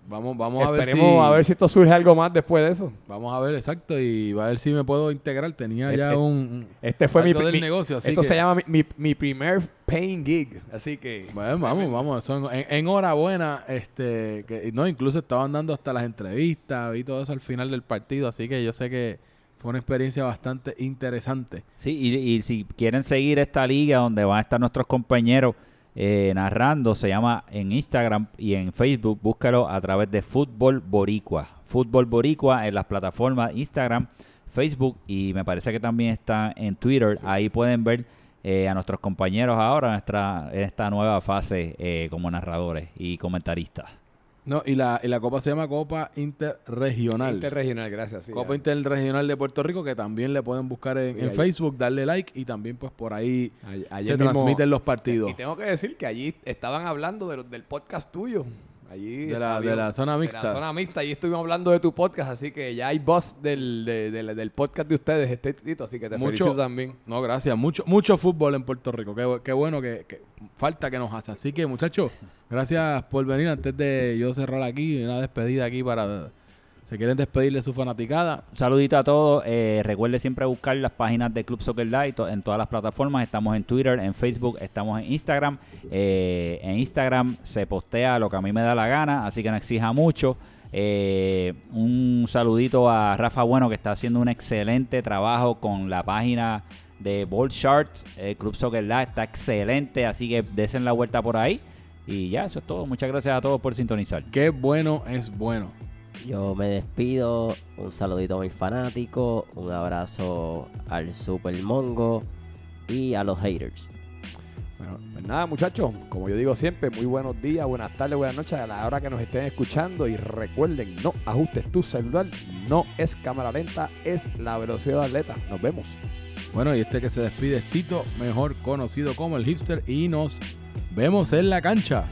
Speaker 1: Vamos, vamos a ver si...
Speaker 2: esperemos a ver si esto surge algo más después de eso.
Speaker 1: Vamos a ver, exacto, y va a ver si me puedo integrar. Tenía ya
Speaker 2: Este-
Speaker 1: un... un-
Speaker 2: Este fue mi,
Speaker 1: del
Speaker 2: mi-
Speaker 1: negocio, así
Speaker 2: esto
Speaker 1: que-
Speaker 2: se llama mi, mi, mi primer paying gig, así que
Speaker 1: Bueno, vamos, vamos. Son, en, enhorabuena. Este, que, no, incluso estaban dando hasta las entrevistas y todo eso al final del partido. Así que yo sé que fue una experiencia bastante interesante.
Speaker 3: Sí, y, y si quieren seguir esta liga donde van a estar nuestros compañeros eh, narrando, se llama en Instagram y en Facebook, búscalo a través de Fútbol Boricua. Fútbol Boricua en las plataformas Instagram, Facebook y me parece que también está en Twitter. Ahí pueden ver eh, a nuestros compañeros ahora en, nuestra, en esta nueva fase eh, como narradores y comentaristas.
Speaker 1: No, y la, y la copa se llama Copa Interregional.
Speaker 2: interregional, gracias. sí,
Speaker 1: Copa
Speaker 2: ya.
Speaker 1: Interregional de Puerto Rico, que también le pueden buscar en,
Speaker 2: Sí,
Speaker 1: en
Speaker 2: ahí.
Speaker 1: Facebook, darle like y también pues por ahí se
Speaker 2: mismo-
Speaker 1: transmiten los partidos.
Speaker 2: Y tengo que decir que allí estaban hablando de del podcast tuyo. Allí
Speaker 1: De la- de la zona
Speaker 2: De
Speaker 1: mixta.
Speaker 2: la zona mixta. Allí estuvimos hablando de tu podcast, así que ya hay voz del, de- de- del podcast de ustedes, este Tito, así que te
Speaker 1: Mucho-
Speaker 2: felicito también.
Speaker 1: No, gracias. Mucho, mucho fútbol en Puerto Rico. Qué, qué bueno que, que falta que nos hace. Así que, muchachos, gracias por venir. Antes de yo cerrar aquí, una despedida aquí para... ¿Se quieren despedir de su fanaticada?
Speaker 3: Un saludito a todos. Eh, recuerde siempre buscar las páginas de Club Soccer Live en todas las plataformas. Estamos en Twitter, en Facebook, estamos en Instagram. Eh, en Instagram se postea lo que a mí me da la gana, así que no exija mucho. Eh, un saludito a Rafa Bueno que está haciendo un excelente trabajo con la página de Ball Charts. Eh, Club Soccer Live está excelente, así que desen la vuelta por ahí. Y ya, eso es todo. Muchas gracias a todos por sintonizar.
Speaker 1: Qué bueno es bueno.
Speaker 4: Yo me despido, un saludito a mis fanáticos, un abrazo al Super Mongo y a los haters.
Speaker 2: Bueno, pues nada, muchachos, como yo digo siempre, muy buenos días, buenas tardes, buenas noches a la hora que nos estén escuchando. Y recuerden, no ajustes tu celular, no es cámara lenta, es la velocidad de atleta. Nos vemos.
Speaker 1: Bueno, y este que se despide es Tito, mejor conocido como el hipster. Y nos vemos en la cancha.